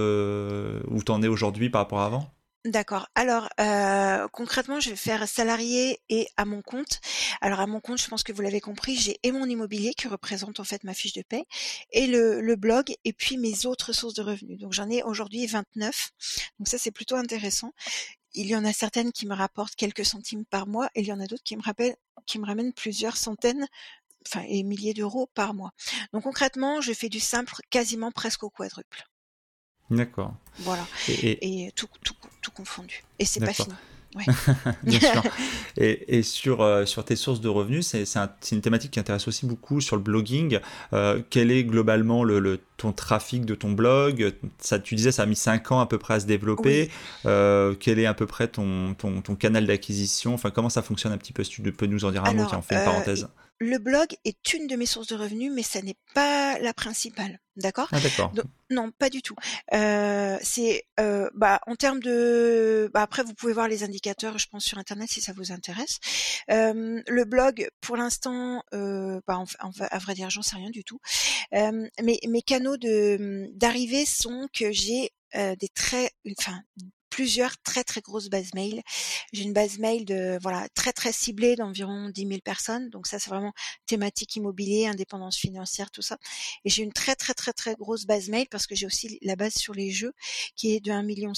où tu en es aujourd'hui par rapport à avant? D'accord. Alors, euh, concrètement, je vais faire salarié et à mon compte. Alors, à mon compte, je pense que vous l'avez compris, j'ai et mon immobilier qui représente en fait ma fiche de paie et le, le blog et puis mes autres sources de revenus. Donc, j'en ai aujourd'hui 29. Donc, ça, c'est plutôt intéressant. Il y en a certaines qui me rapportent quelques centimes par mois et il y en a d'autres qui me rappellent, qui me ramènent plusieurs centaines enfin, et milliers d'euros par mois. Donc, concrètement, je fais du simple quasiment presque au quadruple. D'accord. Voilà. Et, tout, tout, tout, confondu. Et c'est pas fini. <laughs> Ouais. Bien sûr. <laughs> Et, et sur, euh, sur tes sources de revenus, c'est une thématique qui intéresse aussi beaucoup sur le blogging. Euh, quel est globalement le, ton trafic de ton blog? Ça, Tu disais ça a mis 5 ans à peu près à se développer. Euh, quel est à peu près ton, ton, ton canal d'acquisition? Enfin, comment ça fonctionne un petit peu? Si tu peux nous en dire un mot, tiens, on fait une parenthèse le blog est une de mes sources de revenus, mais ça n'est pas la principale. D'accord? Ah, D'accord. Non, pas du tout. Euh, c'est euh, bah, en termes de. Bah, après, vous pouvez voir les indicateurs, je pense, sur Internet si ça vous intéresse. Euh, le blog, pour l'instant, bah, à vrai dire, j'en sais rien du tout. mais mes canaux de d'arrivée sont que j'ai des très, enfin, plusieurs très très grosses bases mail. J'ai une base mail de voilà très très ciblée d'environ 10 000 personnes. Donc ça c'est vraiment thématique immobilier, indépendance financière, tout ça. Et j'ai une très très très très grosse base mail parce que j'ai aussi la base sur les jeux qui est de 1,6 million.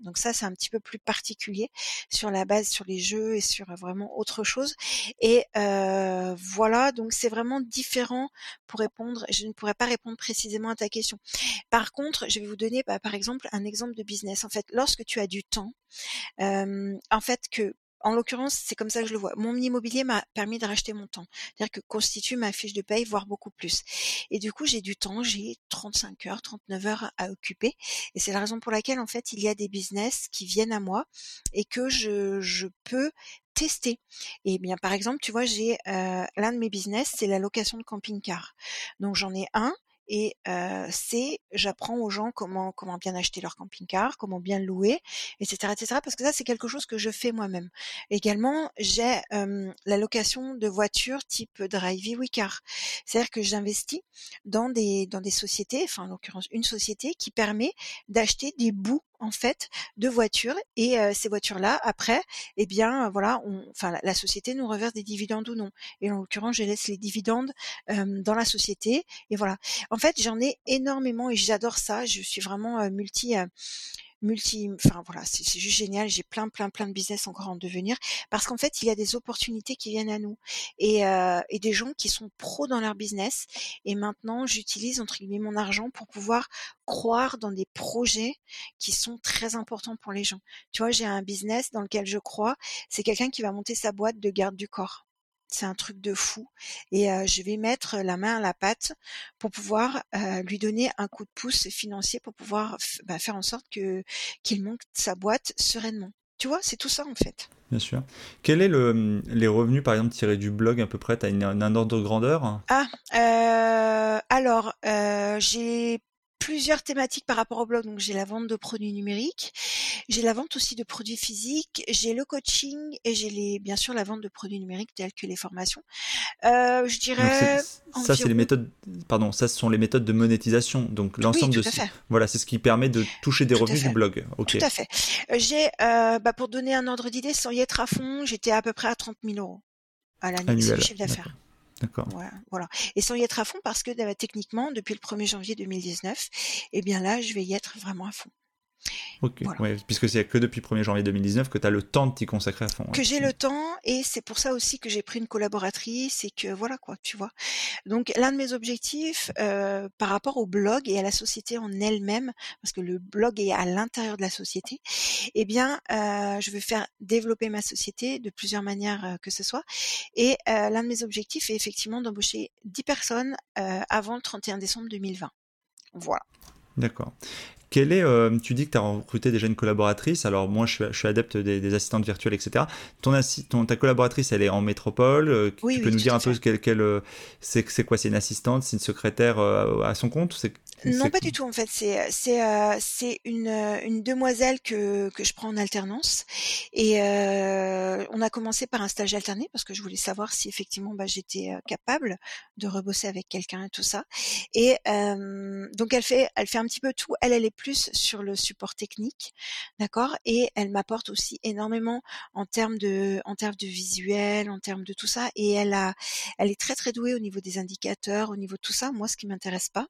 Donc ça c'est un petit peu plus particulier sur la base sur les jeux et sur vraiment autre chose. Et euh, voilà donc c'est vraiment différent pour répondre. Je ne pourrais pas répondre précisément à ta question. Par contre je vais vous donner bah, par exemple un exemple de business. En fait lorsque tu as du temps. en fait, que en l'occurrence, c'est comme ça que je le vois. Mon immobilier m'a permis de racheter mon temps. C'est-à-dire que constitue ma fiche de paye, voire beaucoup plus. Et du coup, j'ai du temps, j'ai 35 heures, 39 heures à occuper. Et c'est la raison pour laquelle, en fait, il y a des business qui viennent à moi et que je, je peux tester. Et bien, par exemple, tu vois, j'ai l'un de mes business, c'est la location de camping-car. Donc, j'en ai un et c'est j'apprends aux gens comment comment bien acheter leur camping-car, comment bien louer, etc., etc. Parce que ça c'est quelque chose que je fais moi-même. Également j'ai la location de voitures type Drive Car. C'est-à-dire que j'investis dans des dans des sociétés, enfin en l'occurrence une société qui permet d'acheter des bouts en fait de voitures et ces voitures-là après eh bien voilà on, enfin la, société nous reverse des dividendes ou non. Et en l'occurrence je laisse les dividendes dans la société et voilà. En fait j'en ai énormément et j'adore ça. Je suis vraiment multi multi, enfin voilà, c'est juste génial. J'ai plein, plein, plein de business encore en devenir parce qu'en fait, il y a des opportunités qui viennent à nous et, euh, et des gens qui sont pros dans leur business. Et maintenant, j'utilise entre guillemets mon argent pour pouvoir croire dans des projets qui sont très importants pour les gens. Tu vois, j'ai un business dans lequel je crois. C'est quelqu'un qui va monter sa boîte de garde du corps. C'est un truc de fou. Et je vais mettre la main à la pâte pour pouvoir lui donner un coup de pouce financier pour pouvoir bah, faire en sorte que qu'il monte sa boîte sereinement. Tu vois, c'est tout ça en fait. Bien sûr. Quel est le, mmh, les revenus, par exemple, tirés du blog à peu près? Tu as un ordre de grandeur? Ah, alors, j'ai plusieurs thématiques par rapport au blog. Donc j'ai la vente de produits numériques, j'ai la vente aussi de produits physiques, j'ai le coaching et j'ai les bien sûr la vente de produits numériques tels que les formations. Euh, je dirais ça c'est les méthodes pardon, ça ce sont les méthodes de monétisation. Donc l'ensemble de voilà, c'est ce qui permet de toucher des revenus du blog. Tout à fait. Euh, j'ai euh, bah, pour donner un ordre d'idée sans y être à fond, j'étais à peu près à 30 000 euros à l'année chiffre d'affaires. D'accord. Voilà, Et sans y être à fond parce que bah, techniquement, depuis le 1er janvier 2019, eh bien là, je vais y être vraiment à fond. Ok, puisque c'est que depuis 1er janvier 2019 que tu as le temps de t'y consacrer à fond. Que j'ai le temps et c'est pour ça aussi que j'ai pris une collaboratrice et que voilà quoi, tu vois. Donc l'un de mes objectifs euh, par rapport au blog et à la société en elle-même, parce que le blog est à l'intérieur de la société, eh bien euh, je veux faire développer ma société de plusieurs manières euh, que ce soit. Et l'un de mes objectifs est effectivement d'embaucher 10 personnes avant le 31 décembre 2020. Voilà. D'accord. Quel est, euh, tu dis que tu as recruté déjà une collaboratrice, alors moi je suis, adepte des, assistantes virtuelles, etc. Ton, ta collaboratrice, elle est en métropole, euh, tu peux nous dire un peu ce qu'elle, euh, c'est, quoi, c'est une assistante, c'est une secrétaire à son compte non, pas du tout en fait. C'est c'est euh, c'est une une demoiselle que que je prends en alternance et euh, on a commencé par un stage alterné parce que je voulais savoir si effectivement bah, j'étais euh, capable de rebosser avec quelqu'un et tout ça. Et donc elle fait elle fait un petit peu tout. Elle elle est plus sur le support technique, d'accord, et elle m'apporte aussi énormément en termes de en termes de visuel, en termes de tout ça. Et elle a elle est très très douée au niveau des indicateurs, au niveau de tout ça. Moi, ce qui m'intéresse pas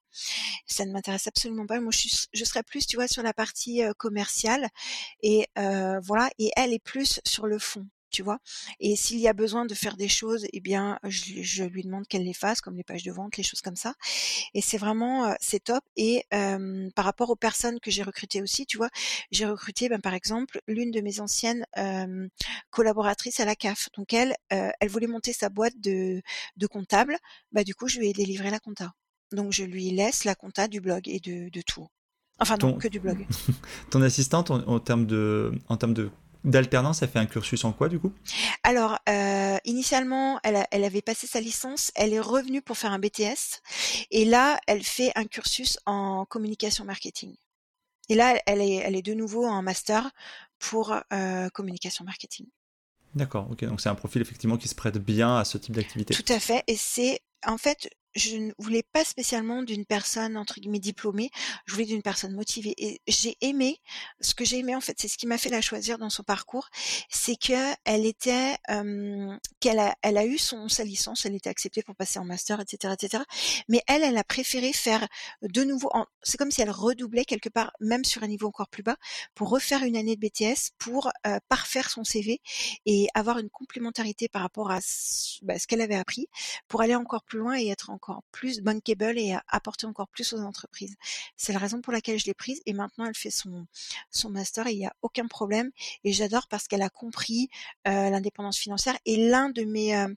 ça ne m'intéresse absolument pas. Moi, je, serais plus, tu vois, sur la partie commerciale et voilà. Et elle est plus sur le fond tu vois. Et s'il y a besoin de faire des choses, eh bien, je, lui demande qu'elle les fasse, comme les pages de vente, les choses comme ça. Et c'est vraiment, c'est top. Et par rapport aux personnes que j'ai recrutées aussi, tu vois, j'ai recruté, ben, par exemple, l'une de mes anciennes collaboratrices à la CAF. Donc elle, elle voulait monter sa boîte de, de comptable. Bah du coup, je lui ai délivré la compta. Donc je lui laisse la compta du blog et de, tout. Enfin non, que du blog. <laughs> Ton assistante, en, termes de, en termes de d'alternance, elle fait un cursus en quoi du coup? Alors, euh, initialement, elle, elle, avait passé sa licence, elle est revenue pour faire un BTS, et là, elle fait un cursus en communication marketing. Et là, elle est, elle est de nouveau en master pour euh, communication marketing. D'accord, ok, donc c'est un profil effectivement qui se prête bien à ce type d'activité. Tout à fait, et c'est en fait je ne voulais pas spécialement d'une personne entre guillemets diplômée, je voulais d'une personne motivée. Et j'ai aimé, ce que j'ai aimé en fait, c'est ce qui m'a fait la choisir dans son parcours, c'est que elle était, qu'elle a, elle a eu son sa licence, elle était acceptée pour passer en master, etc., etc. Mais elle, elle a préféré faire de nouveau. C'est comme si elle redoublait quelque part, même sur un niveau encore plus bas, pour refaire une année de BTS, pour parfaire son CV et avoir une complémentarité par rapport à bah, ce qu'elle avait appris, pour aller encore plus loin et être encore plus bankable et apporter encore plus aux entreprises. C'est la raison pour laquelle je l'ai prise et maintenant elle fait son, son master et il n'y a aucun problème. Et j'adore parce qu'elle a compris euh, l'indépendance financière et l'un de mes... Euh,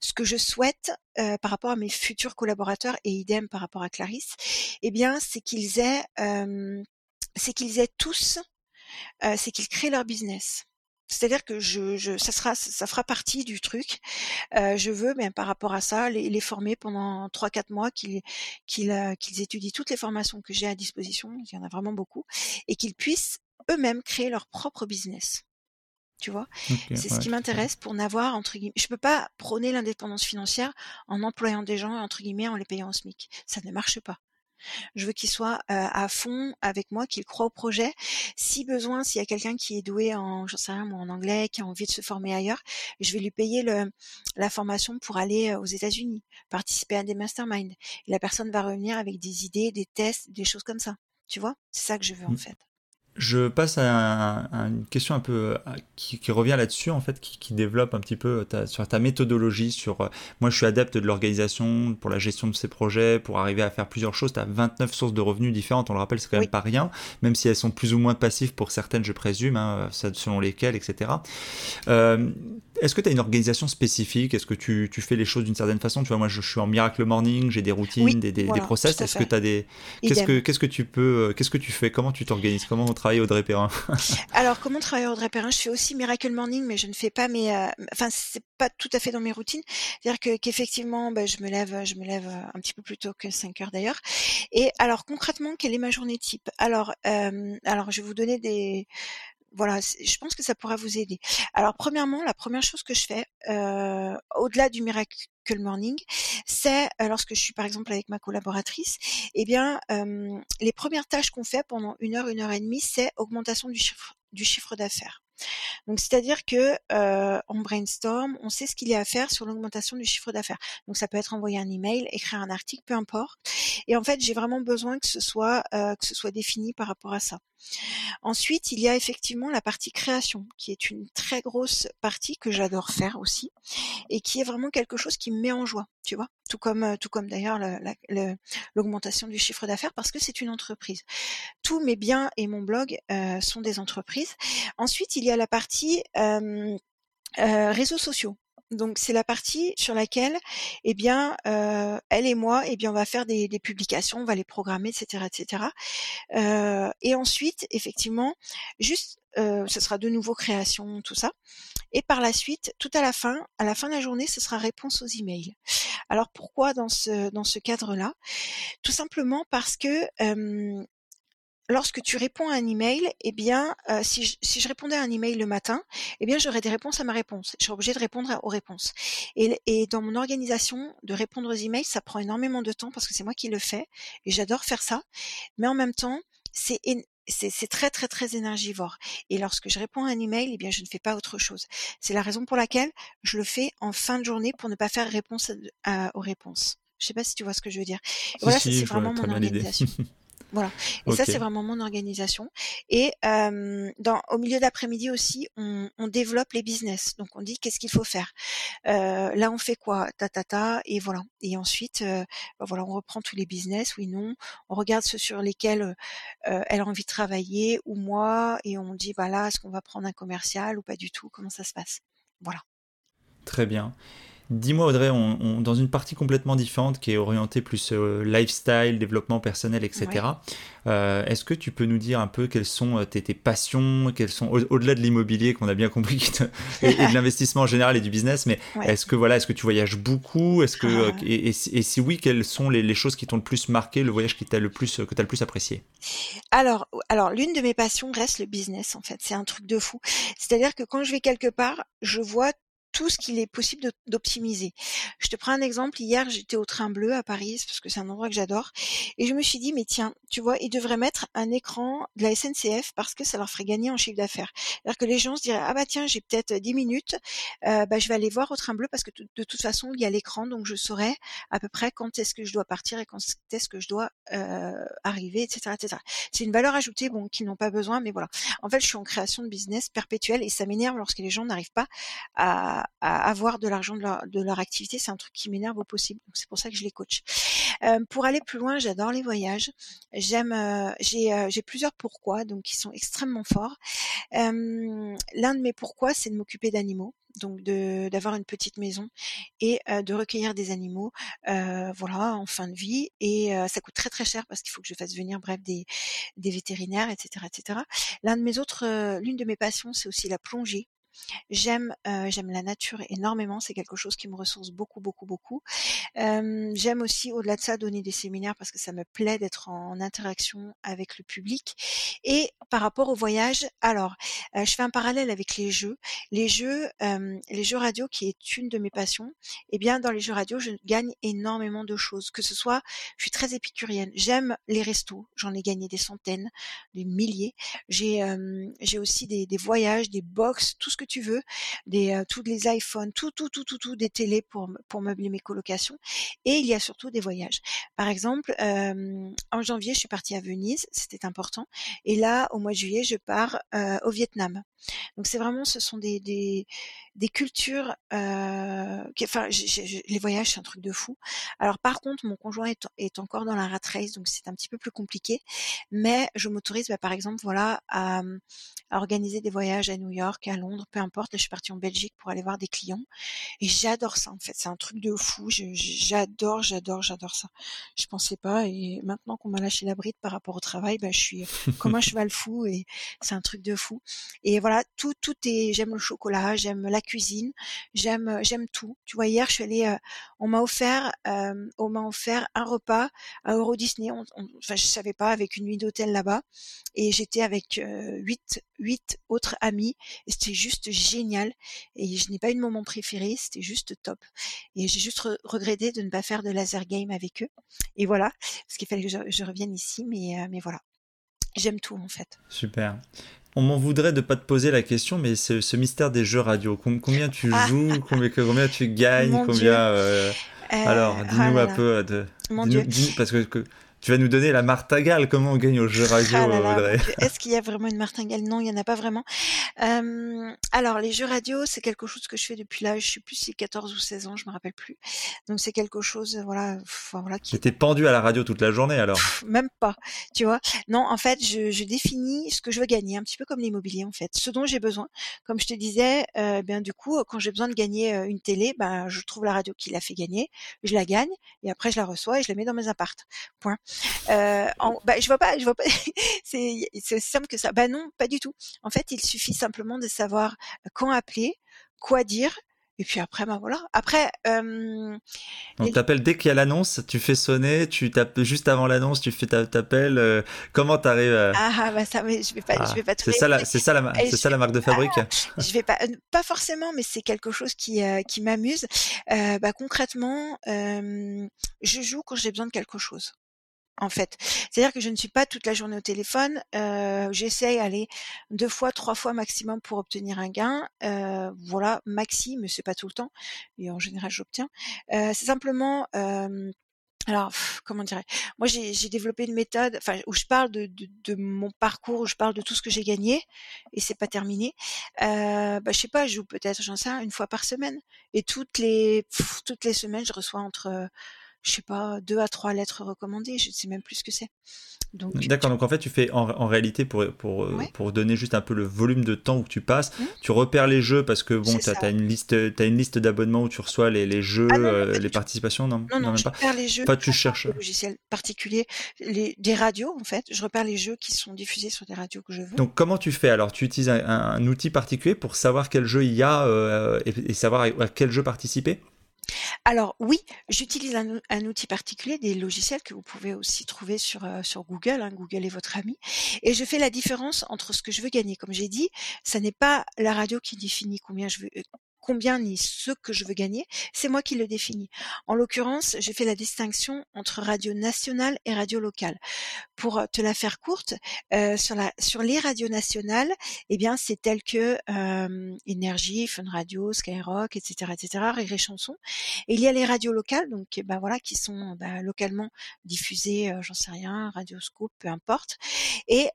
ce que je souhaite euh, par rapport à mes futurs collaborateurs et idem par rapport à Clarisse, eh bien, c'est qu'ils aient, c'est qu'ils aient tous, c'est qu'ils créent leur business. C'est-à-dire que je, je, ça sera, ça fera partie du truc. Euh, je veux, mais par rapport à ça, les, les former pendant trois, quatre mois, qu'ils qu'ils euh, qu'ils étudient toutes les formations que j'ai à disposition. Il y en a vraiment beaucoup, et qu'ils puissent eux-mêmes créer leur propre business. Tu vois, c'est ce qui m'intéresse pour n'avoir entre guillemets. Je peux pas prôner l'indépendance financière en employant des gens entre guillemets en les payant au SMIC. Ça ne marche pas. Je veux qu'il soit à fond avec moi, qu'il croit au projet. Si besoin, s'il y a quelqu'un qui est doué en, j'en sais rien, en anglais, qui a envie de se former ailleurs, je vais lui payer le, la formation pour aller aux États-Unis, participer à des masterminds. Et la personne va revenir avec des idées, des tests, des choses comme ça. Tu vois, c'est ça que je veux en mmh. fait. Je passe à, une question un peu qui, revient là-dessus, en fait, qui, développe un petit peu sur ta méthodologie. Sur, euh, moi, je suis adepte de l'organisation pour la gestion de ces projets, pour arriver à faire plusieurs choses. Tu as 29 sources de revenus différentes, on le rappelle, c'est quand même pas rien, même si elles sont plus ou moins passives pour certaines, je présume, hein, selon lesquelles, etc. Euh, est-ce que tu as une organisation spécifique? Est-ce que tu, fais les choses d'une certaine façon? Tu vois, moi, je, suis en miracle morning, j'ai des routines, des, des, process. Est-ce que tu as des. Qu'est-ce que, qu'est-ce que tu peux. Euh, qu'est-ce que tu fais? Comment tu t'organises? Comment on travaille Audrey Perrin? <laughs> Alors, comment travailler Audrey Perrin? Je fais aussi Miracle Morning, mais je ne fais pas mes. Euh, enfin, c'est pas tout à fait dans mes routines. C'est-à-dire que, qu'effectivement, bah, je me lève, je me lève euh, un petit peu plus tôt que 5 heures d'ailleurs. Et alors, concrètement, quelle est ma journée type? Alors, alors, je vais vous donner des voilà, je pense que ça pourra vous aider. Alors, premièrement, la première chose que je fais, au-delà du miracle morning, c'est lorsque je suis par exemple avec ma collaboratrice, eh bien, les premières tâches qu'on fait pendant une heure, une heure et demie, c'est augmentation du chiffre, d'affaires. Donc c'est-à-dire que on brainstorm, on sait ce qu'il y a à faire sur l'augmentation du chiffre d'affaires. Donc ça peut être envoyer un email, écrire un article, peu importe. Et en fait, j'ai vraiment besoin que ce soit que ce soit défini par rapport à ça. Ensuite, il y a effectivement la partie création, qui est une très grosse partie que j'adore faire aussi, et qui est vraiment quelque chose qui me met en joie, tu vois. Tout comme euh, tout comme d'ailleurs l'augmentation du chiffre d'affaires, parce que c'est une entreprise. Tous mes biens et mon blog euh, sont des entreprises. Ensuite, il y a la partie euh, réseaux sociaux. Donc c'est la partie sur laquelle, eh bien, euh, elle et moi, eh bien, on va faire des, des publications, on va les programmer, etc., etc. Euh, et ensuite, effectivement, juste, euh, ce sera de nouveau création, tout ça. Et par la suite, tout à la fin, à la fin de la journée, ce sera réponse aux emails. Alors pourquoi dans ce dans ce cadre-là? Tout simplement parce que lorsque tu réponds à un email, eh bien, euh, si, je, si, je, répondais à un email le matin, eh bien, j'aurais des réponses à ma réponse. Je suis obligée de répondre aux réponses. Et, et, dans mon organisation, de répondre aux emails, ça prend énormément de temps parce que c'est moi qui le fais et j'adore faire ça. Mais en même temps, c'est c'est très très très énergivore. Et lorsque je réponds à un email, eh bien je ne fais pas autre chose. C'est la raison pour laquelle je le fais en fin de journée pour ne pas faire réponse aux réponses. Je sais pas si tu vois ce que je veux dire. voilà, c'est vraiment mon organisation. <laughs> Voilà. Et ça, c'est vraiment mon organisation. Et dans, au milieu d'après-midi aussi, on, on, développe les business. Donc, on dit qu'est-ce qu'il faut faire? Euh, là, on fait quoi? Ta ta ta. Et voilà. Et ensuite, euh, bah, voilà, on reprend tous les business. Oui, non. On regarde ceux sur lesquels euh, elle a envie de travailler ou moi, et on dit voilà, est-ce qu'on va prendre un commercial ou pas du tout? Comment ça se passe? Voilà. Très bien. Dis-moi Audrey, on, dans une partie complètement différente qui est orientée plus euh, lifestyle, développement personnel, etc. Euh, est-ce que tu peux nous dire un peu quelles sont euh, tes, passions, quelles sont au-delà de l'immobilier qu'on a bien compris <laughs> et, de l'investissement en général et du business, mais est-ce que voilà, est-ce que tu voyages beaucoup, est-ce que ah. et, si oui, quelles sont les, choses qui t'ont le plus marqué, le voyage qui t'a le plus que t'as le plus apprécié? Alors, alors l'une de mes passions reste le business en fait. C'est un truc de fou. C'est-à-dire que quand je vais quelque part, je vois tout ce qu'il est possible d'optimiser. Je te prends un exemple. Hier, j'étais au train bleu à Paris, parce que c'est un endroit que j'adore. Et je me suis dit, mais tiens, tu vois, ils devraient mettre un écran de la SNCF parce que ça leur ferait gagner en chiffre d'affaires. C'est-à-dire que les gens se diraient, ah bah tiens, j'ai peut-être 10 minutes, euh, bah, je vais aller voir au train bleu parce que de toute façon, il y a l'écran, donc je saurai à peu près quand est-ce que je dois partir et quand est-ce que je dois euh, arriver, etc. etc. C'est une valeur ajoutée, bon, qu'ils n'ont pas besoin, mais voilà. En fait, je suis en création de business perpétuelle et ça m'énerve lorsque les gens n'arrivent pas à avoir de l'argent de leur, de leur activité. C'est un truc qui m'énerve au possible. Donc c'est pour ça que je les coach. Euh, pour aller plus loin, j'adore les voyages. J'aime, euh, j'ai, euh, j'ai plusieurs pourquoi, donc qui sont extrêmement forts. L'un de mes pourquoi, c'est de m'occuper d'animaux donc de d'avoir une petite maison et de recueillir des animaux voilà en fin de vie et ça coûte très très cher parce qu'il faut que je fasse venir bref des des vétérinaires etc etc l'un de mes autres l'une de mes passions c'est aussi la plongée J'aime j'aime la nature énormément. C'est quelque chose qui me ressource beaucoup, beaucoup, beaucoup. j'aime aussi, au-delà de ça, donner des séminaires parce que ça me plaît d'être en interaction avec le public. Et par rapport au voyage, alors, je fais un parallèle avec les jeux. Les jeux, les jeux radio, qui est une de mes passions. Eh bien, dans les jeux radio, je gagne énormément de choses. Que ce soit, je suis très épicurienne. J'aime les restos. J'en ai gagné des centaines, des milliers. J'ai j'ai aussi des, des voyages, des box, tout ce que tu veux, euh, tous les iPhones, tout tout tout tout tout des télés pour pour meubler mes colocations. Et il y a surtout des voyages. Par exemple, en janvier, je suis partie à Venise, c'était important. Et là, au mois de juillet, je pars au Vietnam. Donc c'est vraiment, ce sont des des, cultures. Enfin, les voyages, c'est un truc de fou. Alors par contre, mon conjoint est, encore dans la rat race, donc c'est un petit peu plus compliqué. Mais je m'autorise, bah, par exemple, voilà, à organiser des voyages à New York, à Londres, peu importe. je suis partie en Belgique pour aller voir des clients. Et j'adore ça, en fait. C'est un truc de fou. J'adore, j'adore, j'adore ça. Je pensais pas. Et maintenant qu'on m'a lâché la bride par rapport au travail, bah, je suis comme un <laughs> cheval fou et c'est un truc de fou. Et voilà, tout, tout est, j'aime le chocolat, j'aime la cuisine, j'aime, j'aime tout. Tu vois, hier, je suis allée, euh, on m'a offert, euh, on m'a offert un repas à Euro Disney. enfin, je savais pas, avec une nuit d'hôtel là-bas. Et j'étais avec euh, huit, huit autres amis. Et c'était juste génial. Et je n'ai pas eu de moment préféré. C'était juste top. Et j'ai juste regretté de ne pas faire de laser game avec eux. Et voilà. Parce qu'il fallait que je, revienne ici. Mais, euh, mais voilà. J'aime tout en fait. Super. On m'en voudrait de pas te poser la question, mais ce, ce mystère des jeux radio, combien tu ah. joues, combien, combien, tu gagnes, combien. Euh, alors, dis-nous oh un peu de. Mon Dieu. parce que tu vas nous donner la martingale. Comment on gagne au jeu radio, ah <laughs> Est-ce qu'il y a vraiment une martingale? Non, il n'y en a pas vraiment. Euh, alors, les jeux radio, c'est quelque chose que je fais depuis là, je sais plus si 14 ou 16 ans, je me rappelle plus. Donc, c'est quelque chose, voilà, enfin, voilà. Qui pendu à la radio toute la journée, alors Même pas, tu vois. Non, en fait, je, je, définis ce que je veux gagner, un petit peu comme l'immobilier, en fait. Ce dont j'ai besoin. Comme je te disais, euh, bien du coup, quand j'ai besoin de gagner euh, une télé, ben, je trouve la radio qui l'a fait gagner, je la gagne, et après, je la reçois et je la mets dans mes appartes. Point. Euh, en, bah, je vois pas, je vois pas. <laughs> c'est simple que ça. Bah non, pas du tout. En fait, il suffit simplement de savoir quand appeler, quoi dire. Et puis après, bah voilà. Après, euh, on t'appelle dès qu'il y a l'annonce, tu fais sonner, tu tapes juste avant l'annonce, tu fais t'appelles. Euh, comment t'arrives à... Ah bah ça, mais je vais pas, je vais pas. <laughs> C'est ça la, c'est ça la, c'est ça la marque de fabrique. <laughs> Ah, je vais pas, pas forcément, mais c'est quelque chose qui qui m'amuse. bah concrètement, je joue quand j'ai besoin de quelque chose en fait. C'est-à-dire que je ne suis pas toute la journée au téléphone. Euh, J'essaye aller deux fois, trois fois maximum pour obtenir un gain. Euh, voilà, maxi, mais c'est pas tout le temps. Et en général, j'obtiens. Euh, c'est simplement euh, alors, comment dirais Moi, j'ai développé une méthode, enfin, où je parle de, mon parcours, où je parle de tout ce que j'ai gagné, et c'est pas terminé. Euh, bah, je sais pas, je joue peut-être, j'en sais, une fois par semaine, et toutes les toutes les semaines, je reçois entre je sais pas, deux à trois lettres recommandées. Je ne sais même plus ce que c'est. D'accord, donc en fait, tu fais en, réalité, pour, pour, euh, pour donner juste un peu le volume de temps où tu passes, mmh. tu repères les jeux parce que bon, tu as, une liste, as une liste d'abonnements où tu reçois les, les jeux, ah euh, les participations, non? Non, non, je repère les jeux. Pas, tu cherches. Des logiciels particuliers, les, des radios en fait. Je repère les jeux qui sont diffusés sur des radios que je veux. Donc comment tu fais? Alors, tu utilises un, outil particulier pour savoir quel jeu il y a euh, et, et, savoir à quel jeu participer? Alors oui, j'utilise un, outil particulier, des logiciels que vous pouvez aussi trouver sur, euh, Google. Hein, Google est votre ami. Et je fais la différence entre ce que je veux gagner. Comme j'ai dit, ça n'est pas la radio qui définit combien je veux, euh, combien ni ce que je veux gagner, c'est moi qui le définis. En l'occurrence, j'ai fait la distinction entre radio nationale et radio locale. Pour euh, te la faire courte, euh, sur, la, sur les radios nationales, eh bien, c'est tel que euh, Énergie, Fun Radio, Skyrock, etc., etc., Rire Chanson. Et il y a les radios locales, donc, ben voilà, qui sont bah, localement diffusées, j'en sais rien, Radioscope, peu importe. Et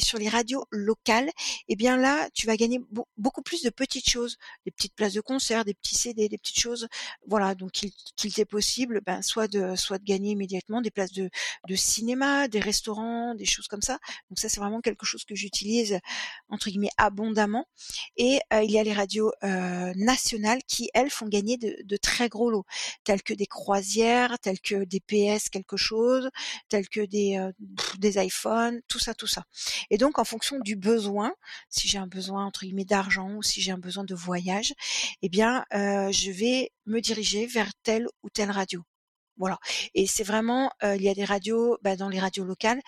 sur les radios locales, eh bien là, tu vas gagner beaucoup plus de petites choses des petites places de concert, des petits CD, des petites choses. Voilà, donc qu'il t'est possible, ben, soit de soit de gagner immédiatement des places de, cinéma, des restaurants, des choses comme ça. Donc ça, c'est vraiment quelque chose que j'utilise entre guillemets abondamment. Et euh, il y a les radios euh, nationales qui, elles, font gagner de, de, très gros lots, tels que des croisières, tels que des PS quelque chose, tels que des, euh, des iPhones, tout ça, tout ça. Et donc, en fonction du besoin, si j'ai un besoin entre guillemets d'argent ou si j'ai un besoin de voyage, eh bien, euh, je vais me diriger vers telle ou telle radio. Voilà. Et c'est vraiment, euh, il y a des radios, bah, dans les radios locales,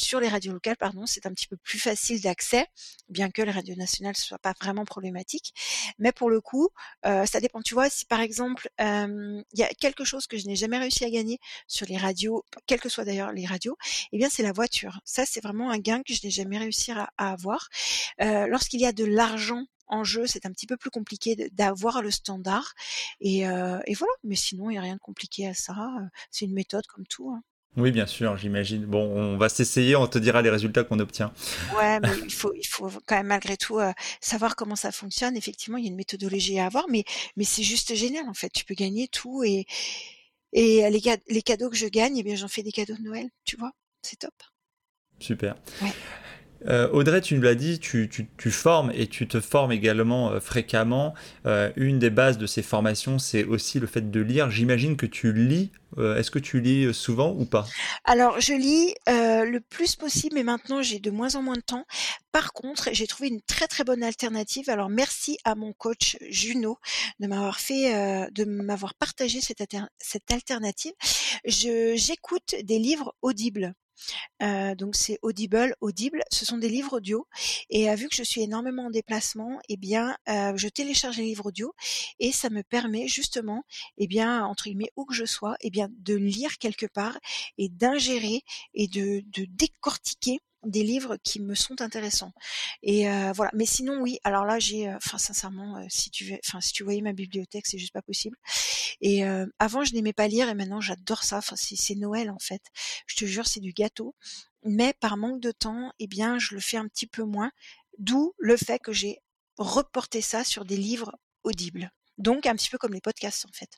sur les radios locales, pardon, c'est un petit peu plus facile d'accès, bien que les radios nationales ne soient pas vraiment problématiques. Mais pour le coup, euh, ça dépend. Tu vois, si par exemple, il y a quelque chose que je n'ai jamais réussi à gagner sur les radios, quelles que soient d'ailleurs les radios, eh bien c'est la voiture. Ça, c'est vraiment un gain que je n'ai jamais réussi à, avoir. Euh, lorsqu'il y a de l'argent en jeu, c'est un petit peu plus compliqué d'avoir le standard. Et, euh, et voilà, mais sinon, il n'y a rien de compliqué à ça. C'est une méthode comme tout. Hein. Oui, bien sûr, j'imagine. Bon, on va s'essayer, on te dira les résultats qu'on obtient. Ouais, <laughs> mais il faut, il faut quand même malgré tout euh, savoir comment ça fonctionne. Effectivement, il y a une méthodologie à avoir, mais, mais c'est juste génial en fait. Tu peux gagner tout et, et les, les cadeaux que je gagne, eh bien, j'en fais des cadeaux de Noël, tu vois. C'est top. Super. Ouais. Euh, Audrey, tu nous l'as dit, tu, formes et tu te formes également euh, fréquemment. Euh, une des bases de ces formations, c'est aussi le fait de lire. J'imagine que tu lis. Est-ce que tu lis souvent ou pas? Alors, je lis le plus possible, mais maintenant j'ai de moins en moins de temps. Par contre, j'ai trouvé une très très bonne alternative. Alors, merci à mon coach Juno de m'avoir fait, de m'avoir partagé cette, cette alternative. j'écoute des livres audibles. Euh, donc c'est Audible, Audible. Ce sont des livres audio. Et euh, vu que je suis énormément en déplacement, eh bien, euh, je télécharge les livres audio et ça me permet justement, eh bien, entre guillemets, où que je sois, eh bien, de lire quelque part et d'ingérer et de, de décortiquer des livres qui me sont intéressants. Et euh, voilà. Mais sinon, oui. Alors là, j'ai, euh, enfin, sincèrement, euh, si tu, enfin, si tu voyais ma bibliothèque, c'est juste pas possible. Et avant, je n'aimais pas lire, et maintenant, j'adore ça. Enfin, c'est Noël en fait. Je te jure, c'est du gâteau. Mais par manque de temps, eh bien, je le fais un petit peu moins. D'où le fait que j'ai reporté ça sur des livres audibles. Donc, un petit peu comme les podcasts en fait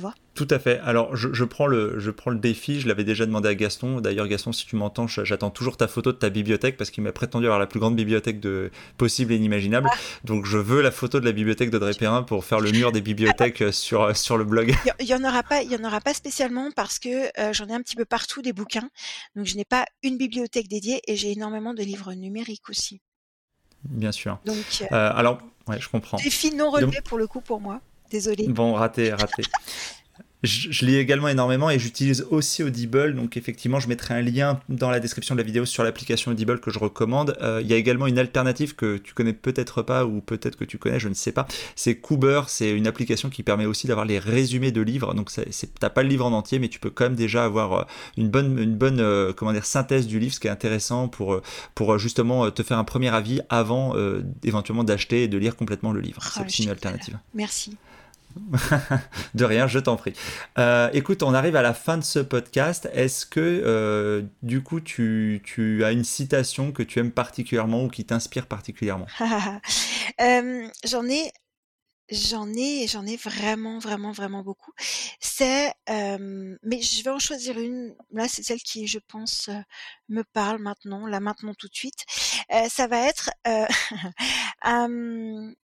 vois? Tout à fait. Alors, je, prends le, je prends le défi, je l'avais déjà demandé à Gaston. D'ailleurs, Gaston, si tu m'entends, j'attends toujours ta photo de ta bibliothèque parce qu'il m'a prétendu avoir la plus grande bibliothèque de, possible et inimaginable. Ah. Donc, je veux la photo de la bibliothèque d'Audrey Perrin pour faire le mur des bibliothèques euh, sur, euh, sur le blog. Il n'y en, aura pas, il y en aura pas spécialement parce que euh, j'en ai un petit peu partout des bouquins. Donc, je n'ai pas une bibliothèque dédiée et j'ai énormément de livres numériques aussi. Bien sûr. Donc, alors, ouais, je comprends. Défi non relevé pour le coup pour moi. Désolée. Bon, raté, raté. Je, lis également énormément et j'utilise aussi Audible. Donc effectivement, je mettrai un lien dans la description de la vidéo sur l'application Audible que je recommande. Euh, il y a également une alternative que tu connais peut-être pas ou peut-être que tu connais, je ne sais pas. C'est Cooper. C'est une application qui permet aussi d'avoir les résumés de livres. Donc t'as pas le livre en entier, mais tu peux quand même déjà avoir euh, une bonne, une bonne euh, comment dire, synthèse du livre, ce qui est intéressant pour, pour justement te faire un premier avis avant éventuellement d'acheter et de lire complètement le livre. Ah, c'est aussi une alternative. Merci. <laughs> de rien, je t'en prie. Euh, écoute, on arrive à la fin de ce podcast. Est-ce que euh, du coup tu, as une citation que tu aimes particulièrement ou qui t'inspire particulièrement? <laughs> Euh, J'en ai. J'en ai, j'en ai vraiment, vraiment, vraiment beaucoup. C'est, mais je vais en choisir une. Là, c'est celle qui, je pense, me parle maintenant, là maintenant tout de suite. ça va être <laughs>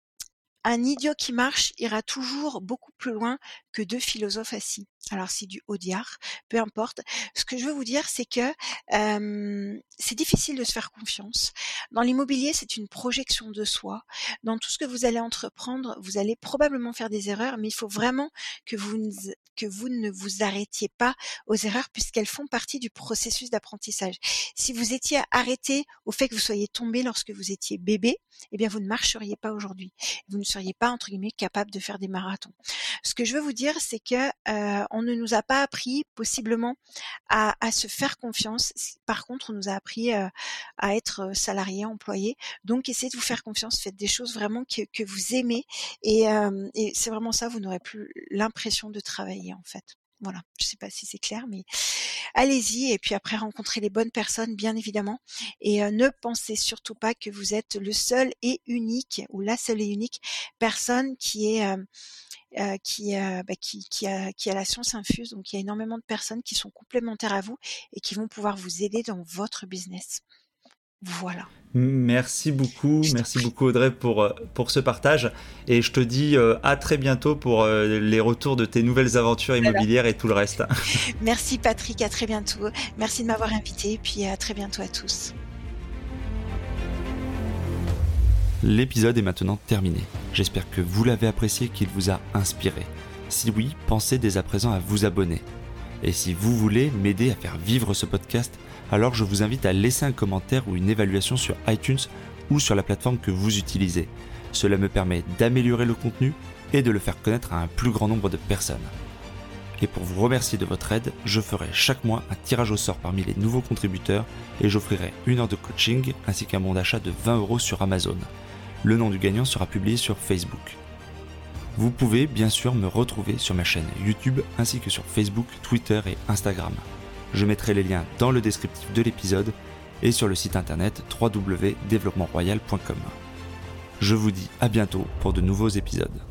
un idiot qui marche ira toujours beaucoup plus loin que deux philosophes assis. Alors c'est du Audiard, peu importe. Ce que je veux vous dire, c'est que c'est difficile de se faire confiance. Dans l'immobilier, c'est une projection de soi. Dans tout ce que vous allez entreprendre, vous allez probablement faire des erreurs, mais il faut vraiment que vous que vous ne vous arrêtiez pas aux erreurs puisqu'elles font partie du processus d'apprentissage. Si vous étiez arrêté au fait que vous soyez tombé lorsque vous étiez bébé, eh bien vous ne marcheriez pas aujourd'hui. Vous ne seriez pas entre guillemets capable de faire des marathons. Ce que je veux vous dire, c'est que euh, on ne nous a pas appris possiblement à, se faire confiance. Par contre, on nous a appris euh, à être euh, salarié, employé. Donc, essayez de vous faire confiance. Faites des choses vraiment que, vous aimez. Et, et c'est vraiment ça, vous n'aurez plus l'impression de travailler en fait. Voilà, je sais pas si c'est clair, mais allez-y et puis après rencontrez les bonnes personnes, bien évidemment. Et ne pensez surtout pas que vous êtes le seul et unique ou la seule et unique personne qui est qui, bah, qui, qui, a, qui a la science infuse. Donc il y a énormément de personnes qui sont complémentaires à vous et qui vont pouvoir vous aider dans votre business. Voilà. Merci beaucoup, merci beaucoup Audrey pour, euh, pour ce partage et je te dis euh, à très bientôt pour euh, les retours de tes nouvelles aventures immobilières et tout le reste. <laughs> Merci Patrick, à très bientôt. Merci de m'avoir invité et puis à très bientôt à tous. L'épisode est maintenant terminé. J'espère que vous l'avez apprécié, qu'il vous a inspiré. Si oui, pensez dès à présent à vous abonner. Et si vous voulez m'aider à faire vivre ce podcast, alors je vous invite à laisser un commentaire ou une évaluation sur iTunes ou sur la plateforme que vous utilisez. Cela me permet d'améliorer le contenu et de le faire connaître à un plus grand nombre de personnes. Et pour vous remercier de votre aide, je ferai chaque mois un tirage au sort parmi les nouveaux contributeurs et j'offrirai une heure de coaching ainsi qu'un bon d'achat de 20 euros sur Amazon. Le nom du gagnant sera publié sur Facebook. Vous pouvez bien sûr me retrouver sur ma chaîne YouTube ainsi que sur Facebook, Twitter et Instagram. Je mettrai les liens dans le descriptif de l'épisode et sur le site internet www.développementroyal.com. Je vous dis à bientôt pour de nouveaux épisodes.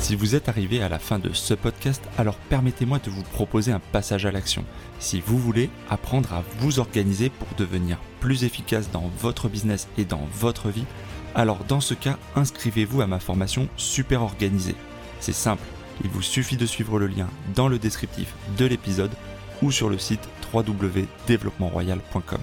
Si vous êtes arrivé à la fin de ce podcast, alors permettez-moi de vous proposer un passage à l'action. Si vous voulez apprendre à vous organiser pour devenir plus efficace dans votre business et dans votre vie, alors dans ce cas, inscrivez-vous à ma formation Super Organisée. C'est simple, il vous suffit de suivre le lien dans le descriptif de l'épisode ou sur le site www.développementroyal.com.